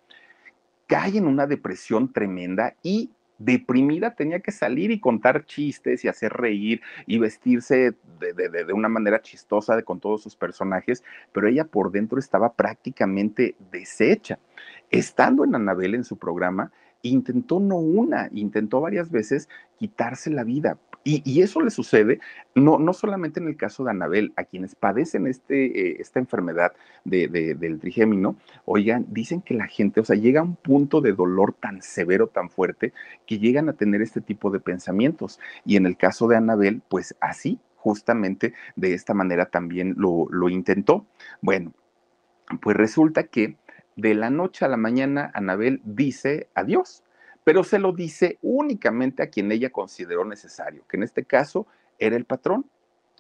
Cae en una depresión tremenda y deprimida tenía que salir y contar chistes y hacer reír y vestirse de, una manera chistosa con todos sus personajes, pero ella por dentro estaba prácticamente deshecha. Estando en Anabel en su programa, intentó no una, intentó varias veces quitarse la vida, y, eso le sucede no, no solamente en el caso de Anabel, a quienes padecen este, eh, esta enfermedad del trigémino, oigan, dicen que la gente, o sea, llega a un punto de dolor tan severo, tan fuerte, que llegan a tener este tipo de pensamientos. Y en el caso de Anabel, pues así, justamente de esta manera también lo, lo intentó. Bueno, pues resulta que de la noche a la mañana Anabel dice adiós pero se lo dice únicamente a quien ella consideró necesario, que en este caso era el patrón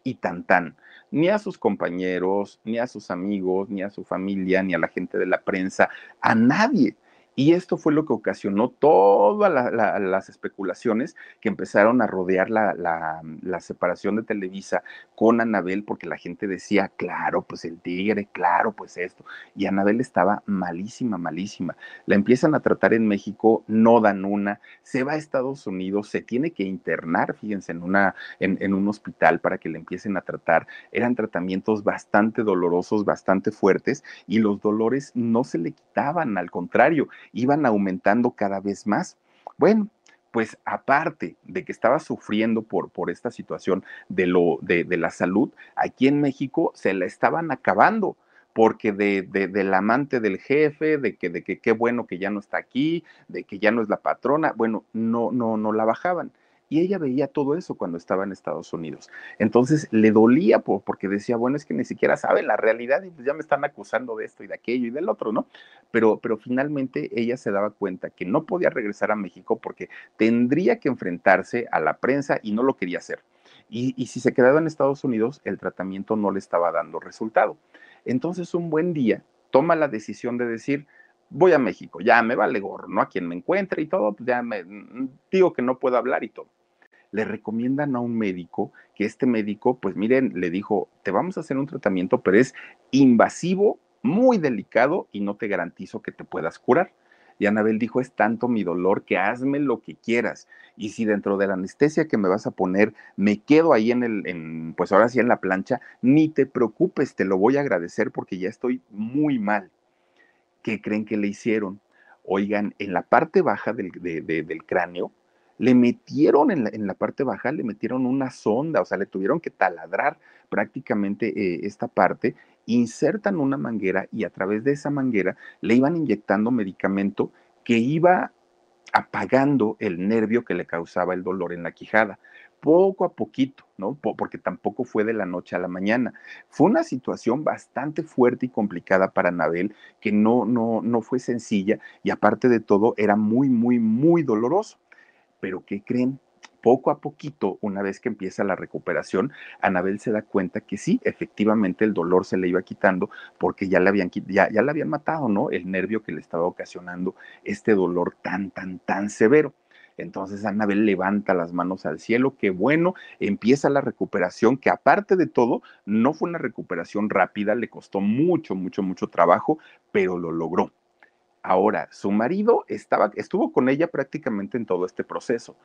y tan tan, ni a sus compañeros, ni a sus amigos, ni a su familia, ni a la gente de la prensa, a nadie. Y esto fue lo que ocasionó todas las especulaciones que empezaron a rodear la, separación de Televisa con Anabel, porque la gente decía, claro, pues el tigre, claro, pues esto. Y Anabel estaba malísima, malísima. La empiezan a tratar en México, no dan una, se va a Estados Unidos, se tiene que internar, fíjense, en, una, en, un hospital para que la empiecen a tratar. Eran tratamientos bastante dolorosos, bastante fuertes, y los dolores no se le quitaban, al contrario iban aumentando cada vez más. Bueno, pues aparte de que estaba sufriendo por, por esta situación de, lo, de, la salud, aquí en México se la estaban acabando porque de, del amante del jefe, de que, de que qué bueno que ya no está aquí, de que ya no es la patrona, bueno, no, no, no la bajaban. Y ella veía todo eso cuando estaba en Estados Unidos. Entonces le dolía porque decía, bueno, es que ni siquiera saben la realidad y pues ya me están acusando de esto y de aquello y del otro, ¿no? Pero, pero finalmente ella se daba cuenta que no podía regresar a México porque tendría que enfrentarse a la prensa y no lo quería hacer. Y, y si se quedaba en Estados Unidos, el tratamiento no le estaba dando resultado. Entonces un buen día toma la decisión de decir, voy a México, ya me vale gorro, ¿no? A quien me encuentre y todo, pues ya me mm, digo que no puedo hablar y todo le recomiendan a un médico que este médico, pues miren, le dijo, te vamos a hacer un tratamiento, pero es invasivo, muy delicado y no te garantizo que te puedas curar. Y Anabel dijo, es tanto mi dolor que hazme lo que quieras. Y si dentro de la anestesia que me vas a poner me quedo ahí en el, en, pues ahora sí en la plancha, ni te preocupes, te lo voy a agradecer porque ya estoy muy mal. ¿Qué creen que le hicieron? Oigan, en la parte baja del, del cráneo le metieron en la, parte baja, le metieron una sonda, o sea, le tuvieron que taladrar prácticamente eh, esta parte, insertan una manguera y a través de esa manguera le iban inyectando medicamento que iba apagando el nervio que le causaba el dolor en la quijada, poco a poquito, ¿no? Porque tampoco fue de la noche a la mañana. Fue una situación bastante fuerte y complicada para Anabel, que no, no, no fue sencilla y aparte de todo era muy, muy, muy doloroso. Pero ¿qué creen? Poco a poquito, una vez que empieza la recuperación, Anabel se da cuenta que sí, efectivamente el dolor se le iba quitando porque ya le habían, ya, ya le habían matado, ¿no? El nervio que le estaba ocasionando este dolor tan, tan, tan severo. Entonces Anabel levanta las manos al cielo, qué bueno, empieza la recuperación, que aparte de todo, no fue una recuperación rápida, le costó mucho, mucho, mucho trabajo, pero lo logró. Ahora, su marido estaba, estuvo con ella prácticamente en todo este proceso,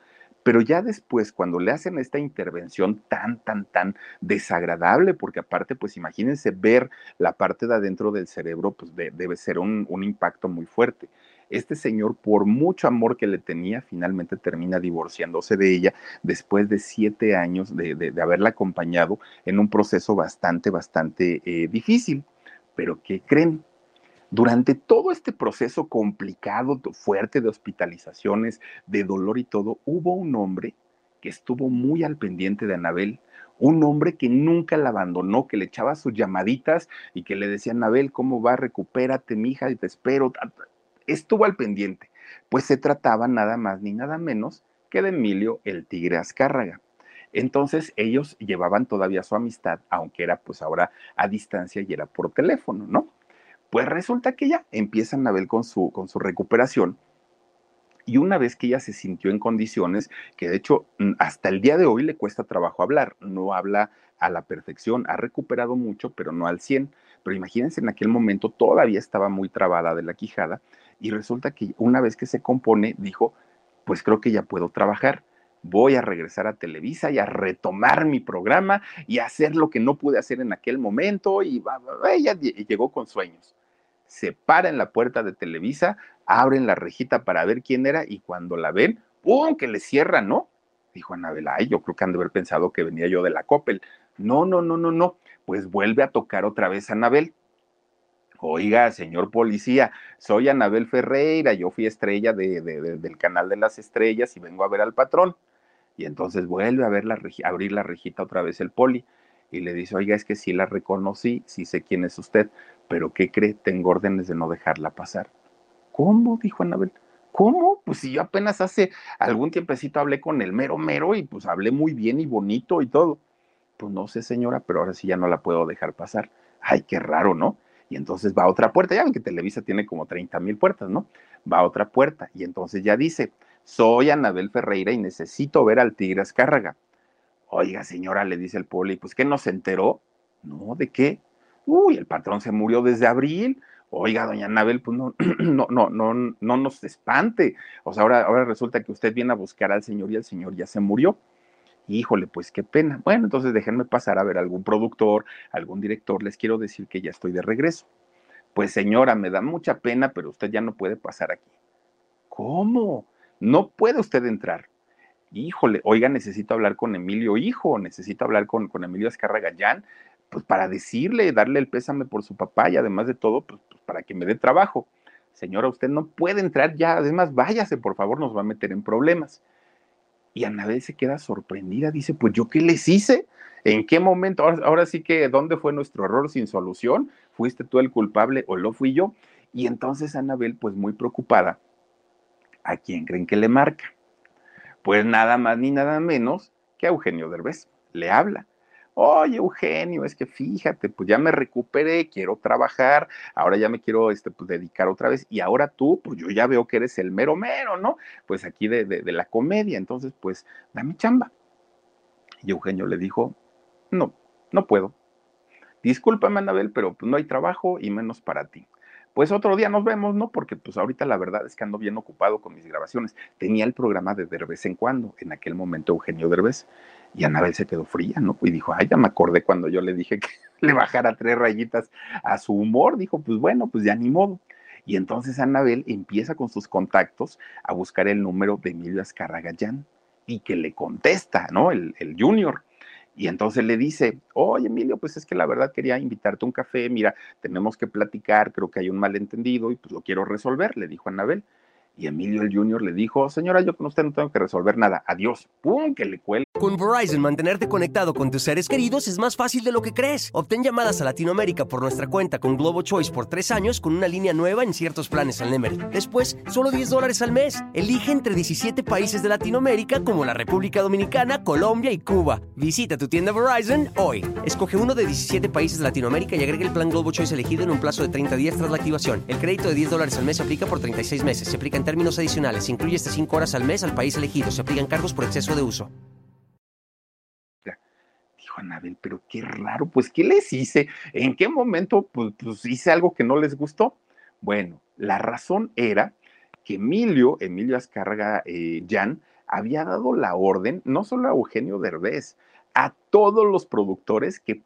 pero ya después, cuando le hacen esta intervención tan, tan, tan desagradable, porque aparte, pues imagínense ver la parte de adentro del cerebro, pues debe ser un, un impacto muy fuerte. Este señor, por mucho amor que le tenía, finalmente termina divorciándose de ella después de siete años de, de, haberla acompañado en un proceso bastante, bastante eh, difícil. Pero ¿qué creen? Durante todo este proceso complicado, fuerte de hospitalizaciones, de dolor y todo, hubo un hombre que estuvo muy al pendiente de Anabel, un hombre que nunca la abandonó, que le echaba sus llamaditas y que le decía, Anabel, ¿cómo va? Recupérate, mija, y te espero. Estuvo al pendiente. Pues se trataba nada más ni nada menos que de Emilio el Tigre Azcárraga. Entonces ellos llevaban todavía su amistad, aunque era pues ahora a distancia y era por teléfono, ¿no? Pues resulta que ya empieza Anabel con su, con su recuperación. Y una vez que ella se sintió en condiciones, que de hecho mm, hasta el día de hoy le cuesta trabajo hablar, no habla a la perfección, ha recuperado mucho, pero no al 100. Pero imagínense, en aquel momento todavía estaba muy trabada de la quijada y resulta que una vez que se compone, dijo, pues creo que ya puedo trabajar voy a regresar a Televisa y a retomar mi programa y a hacer lo que no pude hacer en aquel momento y ella llegó con sueños se para en la puerta de Televisa, abren la rejita para ver quién era y cuando la ven, ¡pum! que le cierran, ¿no? Dijo Anabel, ay, yo creo que han de haber pensado que venía yo de la Coppel. No, no, no, no, no. Pues vuelve a tocar otra vez Anabel. Oiga, señor policía, soy Anabel Ferreira, yo fui estrella de, de, del canal de las estrellas y vengo a ver al patrón. Y entonces vuelve a ver la, abrir la rejita otra vez el poli y le dice, oiga, es que sí la reconocí, sí sé quién es usted, pero ¿qué cree? Tengo órdenes de no dejarla pasar. ¿Cómo? dijo Anabel. ¿Cómo? Pues si yo apenas hace algún tiempecito hablé con el mero mero y pues hablé muy bien y bonito y todo. Pues no sé, señora, pero ahora sí ya no la puedo dejar pasar. Ay, qué raro, ¿no? Y entonces va a otra puerta. Ya ven que Televisa tiene como 30 mil puertas, ¿no? Va a otra puerta y entonces ya dice, soy Anabel Ferreira y necesito ver al tigre Azcárraga. Oiga, señora, le dice el poli, pues ¿qué no se enteró? No, ¿de qué? Uy, el patrón se murió desde abril. Oiga, doña Anabel, pues no, no, no, no, no nos espante. O sea, ahora, ahora resulta que usted viene a buscar al señor y el señor ya se murió. Híjole, pues qué pena. Bueno, entonces déjenme pasar a ver algún productor, algún director. Les quiero decir que ya estoy de regreso. Pues señora, me da mucha pena, pero usted ya no puede pasar aquí. ¿Cómo? No puede usted entrar. Híjole, oiga, necesito hablar con Emilio Hijo, necesito hablar con, con Emilio Gallán pues para decirle, darle el pésame por su papá y además de todo, pues, pues, para que me dé trabajo. Señora, usted no puede entrar ya, además váyase, por favor, nos va a meter en problemas. Y Anabel se queda sorprendida, dice, pues yo qué les hice, en qué momento, ahora, ahora sí que, ¿dónde fue nuestro error sin solución? ¿Fuiste tú el culpable o lo fui yo? Y entonces Anabel, pues muy preocupada, ¿a quién creen que le marca? Pues nada más ni nada menos que a Eugenio Derbez. Le habla oye Eugenio, es que fíjate, pues ya me recuperé, quiero trabajar, ahora ya me quiero este, pues, dedicar otra vez y ahora tú, pues yo ya veo que eres el mero mero, ¿no? Pues aquí de, de, de la comedia, entonces pues dame chamba. Y Eugenio le dijo, no, no puedo. Discúlpame, Anabel, pero pues, no hay trabajo y menos para ti pues otro día nos vemos, ¿no? Porque pues ahorita la verdad es que ando bien ocupado con mis grabaciones. Tenía el programa de Derbez en cuando, en aquel momento Eugenio Derbez, y Anabel se quedó fría, ¿no? Y dijo, ay, ya me acordé cuando yo le dije que le bajara tres rayitas a su humor. Dijo, pues bueno, pues ya ni modo. Y entonces Anabel empieza con sus contactos a buscar el número de Emilio Azcarragayán y que le contesta, ¿no? El, el junior. Y entonces le dice, oye Emilio, pues es que la verdad quería invitarte a un café, mira, tenemos que platicar, creo que hay un malentendido y pues lo quiero resolver, le dijo Anabel. Y Emilio el Junior le dijo, señora, yo con usted no tengo que resolver nada. Adiós. ¡Pum! Que le cuelga. Con Verizon, mantenerte conectado con tus seres queridos es más fácil de lo que crees. Obtén llamadas a Latinoamérica por nuestra cuenta con Globo Choice por tres años con una línea nueva en ciertos planes al Nemery. Después, solo 10 dólares al mes. Elige entre 17 países de Latinoamérica como la República Dominicana, Colombia y Cuba. Visita tu tienda Verizon hoy. Escoge uno de 17 países de Latinoamérica y agrega el plan Globo Choice elegido en un plazo de 30 días tras la activación. El crédito de 10 dólares al mes se aplica por 36 meses. Se aplica en términos adicionales. Incluye hasta 5 horas al mes al país elegido. Se aplican cargos por exceso de uso. Dijo Anabel, pero qué raro, pues ¿qué les hice? ¿En qué momento pues, pues hice algo que no les gustó? Bueno, la razón era que Emilio, Emilio Azcárraga eh, Jan, había dado la orden, no solo a Eugenio Derbez, a todos los productores que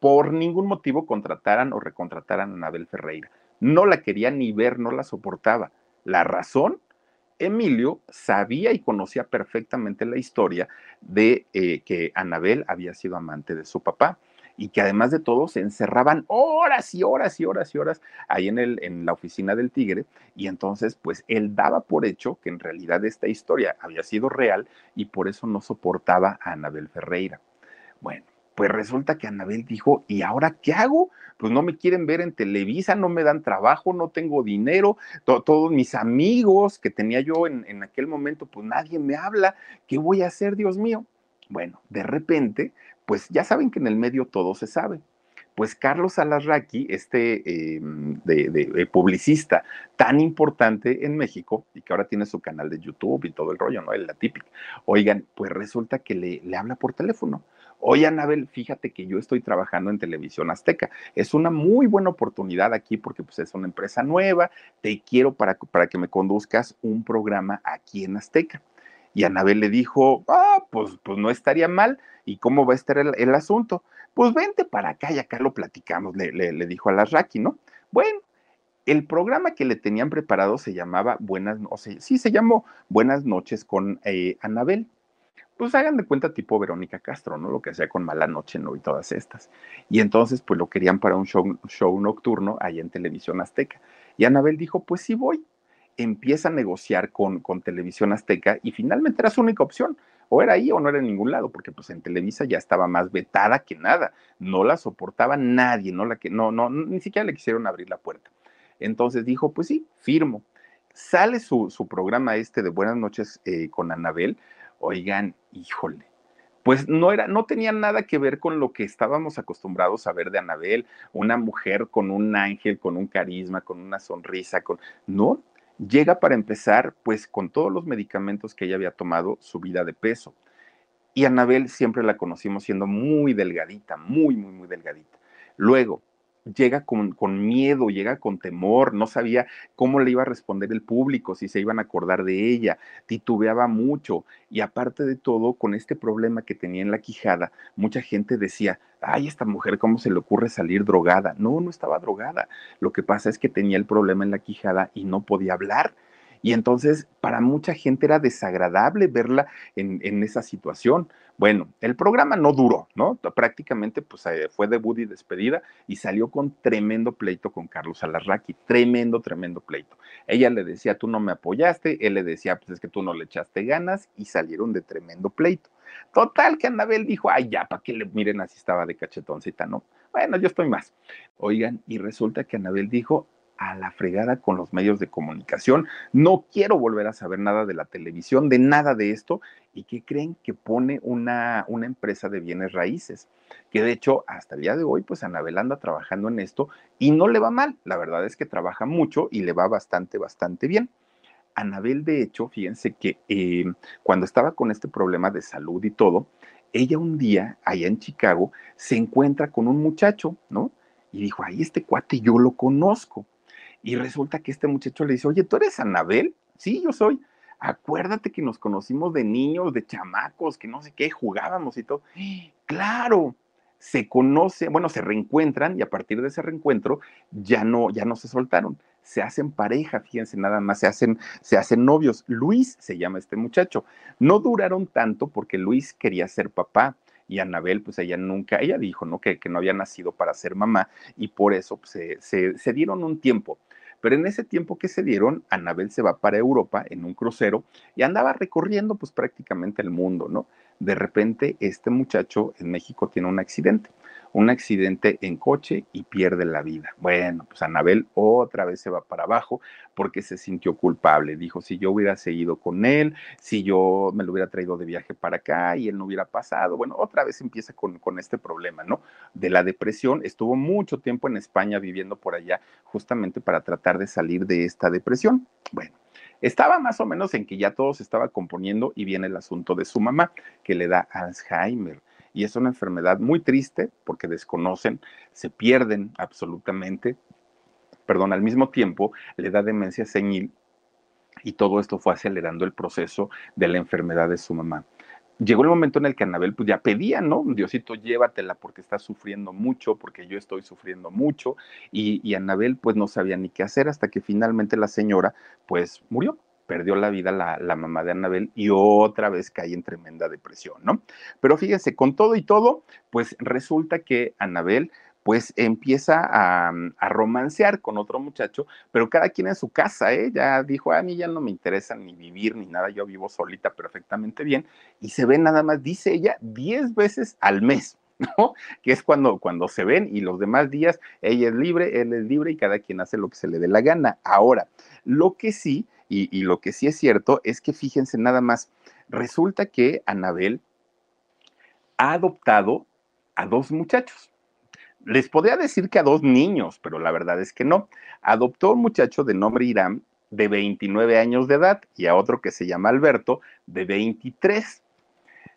por ningún motivo contrataran o recontrataran a Anabel Ferreira. No la quería ni ver, no la soportaba. La razón, Emilio sabía y conocía perfectamente la historia de eh, que Anabel había sido amante de su papá y que además de todo se encerraban horas y horas y horas y horas ahí en, el, en la oficina del tigre y entonces pues él daba por hecho que en realidad esta historia había sido real y por eso no soportaba a Anabel Ferreira. Bueno, pues resulta que Anabel dijo, ¿y ahora qué hago? Pues no me quieren ver en Televisa, no me dan trabajo, no tengo dinero, todos mis amigos que tenía yo en, en aquel momento, pues nadie me habla, ¿qué voy a hacer, Dios mío? Bueno, de repente pues ya saben que en el medio todo se sabe. Pues Carlos Alarraqui, este em, de, publicista tan importante en México y que ahora tiene su canal de YouTube y todo el rollo, ¿no? El la típica. Oigan, pues resulta que le, le habla por teléfono. Oye, Anabel, fíjate que yo estoy trabajando en Televisión Azteca. Es una muy buena oportunidad aquí porque pues, es una empresa nueva. Te quiero para, para que me conduzcas un programa aquí en Azteca. Y Anabel le dijo, ah, pues, pues no estaría mal. ¿Y cómo va a estar el, asunto? Pues vente para acá y acá lo platicamos, le, le, dijo a la Raki, ¿no? Bueno, el programa que le tenían preparado se llamaba Buenas, o sea, sí, se llamó Buenas noches con eh, Anabel. Pues hagan de cuenta tipo Verónica Castro, ¿no? Lo que hacía con Mala Noche, ¿no? Y todas estas. Y entonces, pues lo querían para un show, show nocturno ahí en Televisión Azteca. Y Anabel dijo, pues sí voy empieza a negociar con, con Televisión Azteca y finalmente era su única opción. O era ahí o no era en ningún lado, porque pues en Televisa ya estaba más vetada que nada. No la soportaba nadie, no la que, no, no, ni siquiera le quisieron abrir la puerta. Entonces dijo, pues sí, firmo. Sale su, su programa este de Buenas noches eh, con Anabel. Oigan, híjole, pues no era, no tenía nada que ver con lo que estábamos acostumbrados a ver de Anabel, una mujer con un ángel, con un carisma, con una sonrisa, con no, llega para empezar, pues con todos los medicamentos que ella había tomado, subida de peso. Y Anabel siempre la conocimos siendo muy delgadita, muy, muy, muy delgadita. Luego, llega con, con, miedo, llega con temor, no sabía cómo le iba a responder el público, si se iban a acordar de ella, titubeaba mucho y aparte de todo, con este problema que tenía en la quijada, mucha gente decía, ay, esta mujer, ¿cómo se le ocurre salir drogada? No, no estaba drogada, lo que pasa es que tenía el problema en la quijada y no podía hablar y entonces para mucha gente era desagradable verla en, esa situación. Bueno, el programa no duró, ¿no? Prácticamente pues eh, fue debut y despedida y salió con tremendo pleito con Carlos Alarraqui, tremendo, tremendo pleito. Ella le decía, tú no me apoyaste, él le decía, pues es que tú no le echaste ganas y salieron de tremendo pleito. Total que Anabel dijo, ay ya, para que le miren así estaba de cachetoncita, ¿no? Bueno, yo estoy más. Oigan, y resulta que Anabel dijo, a la fregada con los medios de comunicación. No quiero volver a saber nada de la televisión, de nada de esto. ¿Y qué creen que pone una, una empresa de bienes raíces? Que de hecho, hasta el día de hoy, pues Anabel anda trabajando en esto y no le va mal. La verdad es que trabaja mucho y le va bastante, bastante bien. Anabel, de hecho, fíjense que eh, cuando estaba con este problema de salud y todo, ella un día, allá en Chicago, se encuentra con un muchacho, ¿no? Y dijo, ay, este cuate yo lo conozco. Y resulta que este muchacho le dice, oye, ¿tú eres Anabel? Sí, yo soy. Acuérdate que nos conocimos de niños, de chamacos, que no sé qué, jugábamos y todo. Claro, se conoce, bueno, se reencuentran y a partir de ese reencuentro ya no, ya no se soltaron. Se hacen pareja, fíjense nada más, se hacen, se hacen novios. Luis se llama este muchacho. No duraron tanto porque Luis quería ser papá y Anabel, pues ella nunca, ella dijo, ¿no? Que, que no había nacido para ser mamá y por eso pues, se, se dieron un tiempo. Pero en ese tiempo que se dieron, Anabel se va para Europa en un crucero y andaba recorriendo pues prácticamente el mundo, ¿no? De repente este muchacho en México tiene un accidente un accidente en coche y pierde la vida. Bueno, pues Anabel otra vez se va para abajo porque se sintió culpable. Dijo, si yo hubiera seguido con él, si yo me lo hubiera traído de viaje para acá y él no hubiera pasado, bueno, otra vez empieza con, con este problema, ¿no? De la depresión. Estuvo mucho tiempo en España viviendo por allá justamente para tratar de salir de esta depresión. Bueno. Estaba más o menos en que ya todo se estaba componiendo y viene el asunto de su mamá, que le da Alzheimer y es una enfermedad muy triste porque desconocen, se pierden absolutamente, perdón, al mismo tiempo le da demencia senil y todo esto fue acelerando el proceso de la enfermedad de su mamá. llegó el momento en el que Anabel pues ya pedía, ¿no? Diosito, llévatela porque está sufriendo mucho, porque yo estoy sufriendo mucho, y, y Anabel pues no sabía ni qué hacer hasta que finalmente la señora pues murió, perdió la vida la, mamá de Anabel y otra vez cae en tremenda depresión, ¿no? Pero fíjense, con todo y todo, pues resulta que Anabel pues empieza a, a, romancear con otro muchacho, pero cada quien en su casa, ¿eh? Ya dijo, a mí ya no me interesa ni vivir ni nada, yo vivo solita perfectamente bien, y se ve nada más, dice ella, 10 veces al mes. ¿no? Que es cuando, cuando se ven y los demás días ella es libre, él es libre y cada quien hace lo que se le dé la gana. Ahora, lo que sí y, lo que sí es cierto es que fíjense nada más, resulta que Anabel ha adoptado a dos muchachos. Les podría decir que a dos niños, pero la verdad es que no. Adoptó a un muchacho de nombre Irán de 29 años de edad y a otro que se llama Alberto de 23.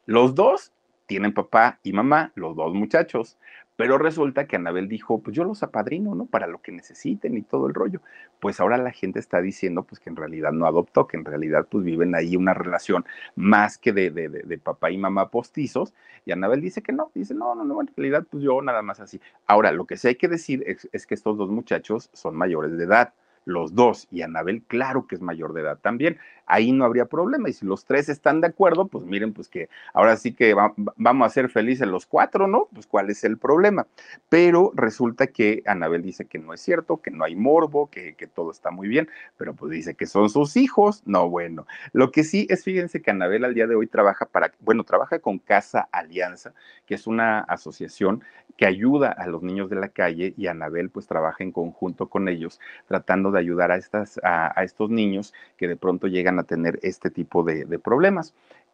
Los dos tienen papá y mamá, los dos muchachos, pero resulta que Anabel dijo, pues yo los apadrino, ¿no? Para lo que necesiten y todo el rollo. Pues ahora la gente está diciendo, pues que en realidad no adoptó, que en realidad pues viven ahí una relación más que de, de, de, de papá y mamá postizos. Y Anabel dice que no, dice, no, no, no, en realidad pues yo nada más así. Ahora, lo que sí hay que decir es, es que estos dos muchachos son mayores de edad los dos, y Anabel, claro que es mayor de edad también, ahí no habría problema. Y si los tres están de acuerdo, pues miren, pues que ahora sí que va, vamos a ser felices los cuatro, ¿no? Pues cuál es el problema. Pero resulta que Anabel dice que no es cierto, que no hay morbo, que, que todo está muy bien, pero pues dice que son sus hijos. No, bueno, lo que sí es, fíjense que Anabel al día de hoy trabaja para, bueno, trabaja con Casa Alianza, que es una asociación que ayuda a los niños de la calle y Anabel pues trabaja en conjunto con ellos tratando de ayudar a, estas, a estos niños que de pronto llegan a tener este tipo de, problemas.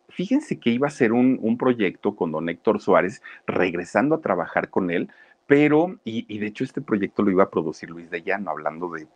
Fíjense que iba a ser un, un, proyecto con don Héctor Suárez, regresando a trabajar con él, pero, y, y, de hecho este proyecto lo iba a producir Luis de Llano, hablando de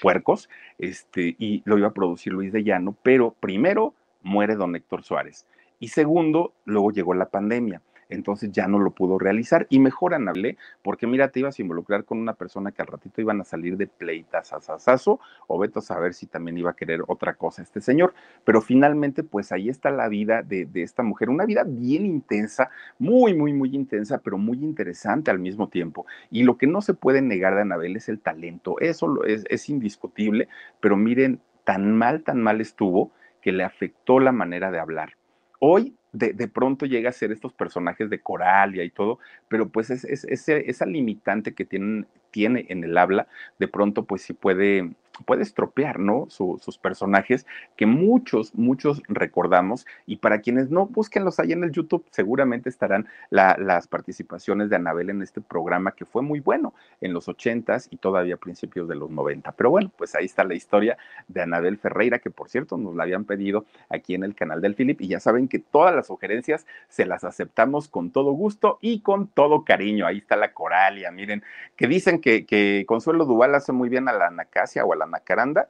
puercos, este, y lo iba a producir Luis de Llano, pero primero muere don Héctor Suárez, y segundo, luego llegó la pandemia entonces ya no lo pudo realizar. Y mejor Anabel, porque mira, te ibas a involucrar con una persona que al ratito iban a salir de pleitas a sasazo, o vete a saber si también iba a querer otra cosa este señor. Pero finalmente, pues ahí está la vida de, de esta mujer, una vida bien intensa, muy, muy, muy intensa, pero muy interesante al mismo tiempo. Y lo que no se puede negar de Anabel es el talento, eso es, es indiscutible, pero miren, tan mal, tan mal estuvo que le afectó la manera de hablar. Hoy de, de, pronto llega a ser estos personajes de Coralia y todo, pero pues es, es, es esa limitante que tienen, tiene en el habla, de pronto pues sí puede, puede estropear, ¿no? Su, sus personajes que muchos, muchos recordamos y para quienes no, búsquenlos ahí en el YouTube, seguramente estarán la, las participaciones de Anabel en este programa que fue muy bueno en los ochentas y todavía principios de los 90. Pero bueno, pues ahí está la historia de Anabel Ferreira, que por cierto nos la habían pedido aquí en el canal del Philip y ya saben que todas las sugerencias se las aceptamos con todo gusto y con todo cariño. Ahí está la Coralia, miren, que dicen que, que Consuelo Duval hace muy bien a la Anacasia o a la Nacaranda.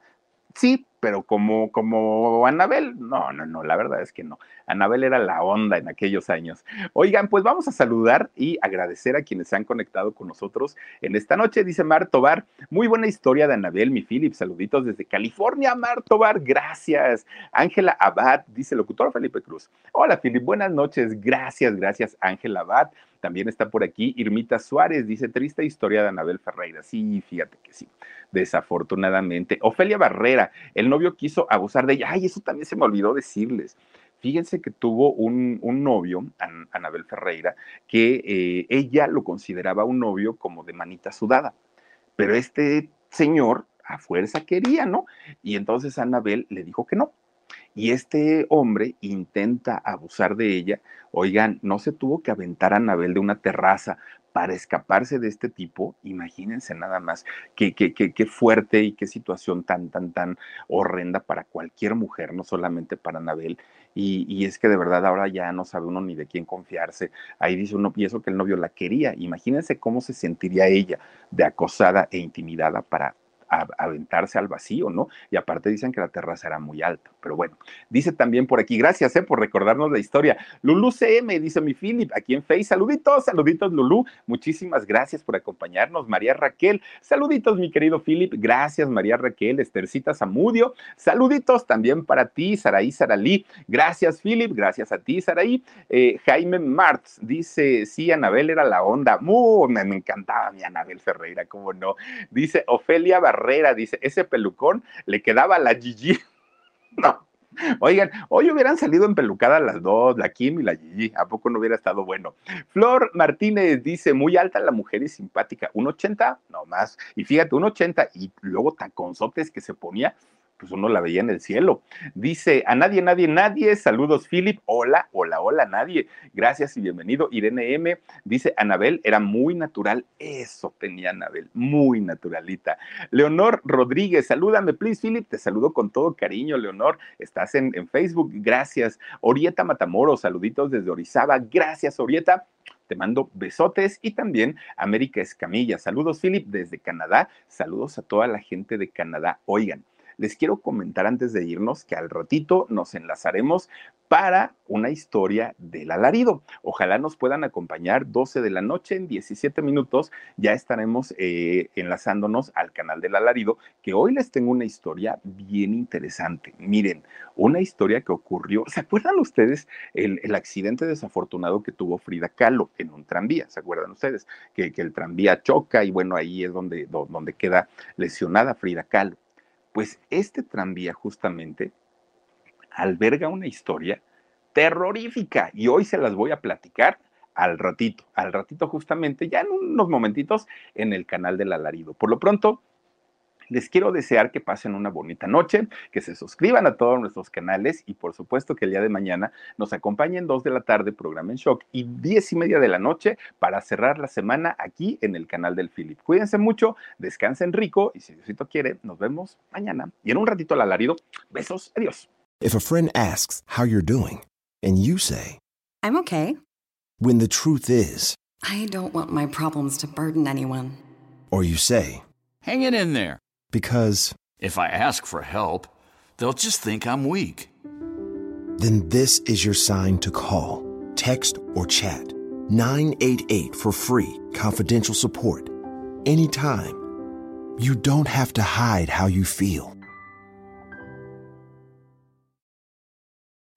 Sí, pero como, como Anabel, no, no, no, la verdad es que no. Anabel era la onda en aquellos años. Oigan, pues vamos a saludar y agradecer a quienes se han conectado con nosotros en esta noche. Dice Mar Tobar, muy buena historia de Anabel, mi Philip, saluditos desde California, Mar Tobar, gracias. Ángela Abad, dice locutor Felipe Cruz. Hola Philip, buenas noches, gracias, gracias Ángela Abad. También está por aquí Irmita Suárez, dice triste historia de Anabel Ferreira. Sí, fíjate que sí, desafortunadamente. Ofelia Barrera, el novio quiso abusar de ella. Ay, eso también se me olvidó decirles. Fíjense que tuvo un, un novio, An Anabel Ferreira, que eh, ella lo consideraba un novio como de manita sudada. Pero este señor a fuerza quería, ¿no? Y entonces Anabel le dijo que no. Y este hombre intenta abusar de ella. Oigan, no se tuvo que aventar a Anabel de una terraza para escaparse de este tipo, imagínense nada más qué, qué, qué, qué, fuerte y qué situación tan, tan, tan horrenda para cualquier mujer, no solamente para Anabel. Y, y, es que de verdad ahora ya no sabe uno ni de quién confiarse. Ahí dice uno, y eso que el novio la quería. Imagínense cómo se sentiría ella de acosada e intimidada para a, aventarse al vacío, ¿no? Y aparte dicen que la terraza era muy alta, pero bueno, dice también por aquí, gracias, ¿eh? Por recordarnos la historia. Lulu CM, dice mi Philip, aquí en Face, saluditos, saluditos Lulu, muchísimas gracias por acompañarnos, María Raquel, saluditos mi querido Philip, gracias María Raquel, Estercita Zamudio, saluditos también para ti, Saraí Saralí, gracias Philip, gracias a ti, Saraí, eh, Jaime Martz, dice, sí, Anabel era la onda, muy, me, me encantaba mi Anabel Ferreira, cómo no, dice Ofelia Barrera, dice, ese pelucón le quedaba la Gigi. no. Oigan, hoy hubieran salido empelucadas las dos, la Kim y la Gigi, ¿a poco no hubiera estado bueno? Flor Martínez dice, muy alta la mujer y simpática, un 80, no más, y fíjate, un 80 y luego taconzotes que se ponía, pues uno la veía en el cielo. Dice, a nadie, nadie, nadie, saludos Philip, hola, hola, hola, nadie, gracias y bienvenido. Irene M dice, Anabel era muy natural, eso tenía Anabel, muy naturalita. Leonor Rodríguez, salúdame, please, Philip, te saludo con todo cariño, Leonor, estás en, en Facebook, gracias. Orieta Matamoros, saluditos desde Orizaba, gracias, Orieta. Te mando besotes y también América Escamilla. Saludos, Philip, desde Canadá. Saludos a toda la gente de Canadá. Oigan, les quiero comentar antes de irnos que al ratito nos enlazaremos para una historia del alarido. Ojalá nos puedan acompañar 12 de la noche en 17 minutos. Ya estaremos eh, enlazándonos al canal del alarido, que hoy les tengo una historia bien interesante. Miren, una historia que ocurrió. ¿Se acuerdan ustedes el, el accidente desafortunado que tuvo Frida Kahlo en un tranvía? ¿Se acuerdan ustedes? Que, que el tranvía choca y bueno, ahí es donde, donde queda lesionada Frida Kahlo. Pues este tranvía justamente alberga una historia terrorífica y hoy se las voy a platicar al ratito, al ratito justamente, ya en unos momentitos en el canal del alarido. Por lo pronto, les quiero desear que pasen una bonita noche, que se suscriban a todos nuestros canales y por supuesto que el día de mañana nos acompañen dos de la tarde, programa en shock, y diez y media de la noche para cerrar la semana aquí en el canal del Philip. Cuídense mucho, descansen rico y si Diosito quiere, nos vemos mañana. Y en un ratito al alarido, besos, adiós. If a friend asks how you're doing, and you say, I'm okay. when the truth is, I don't want my problems to burden anyone. or you say, Hang it in there. Because, If I ask for help, they'll just think I'm weak. then this is your sign to call, text, or chat 988 for free, confidential support. Anytime. You don't have to hide how you feel.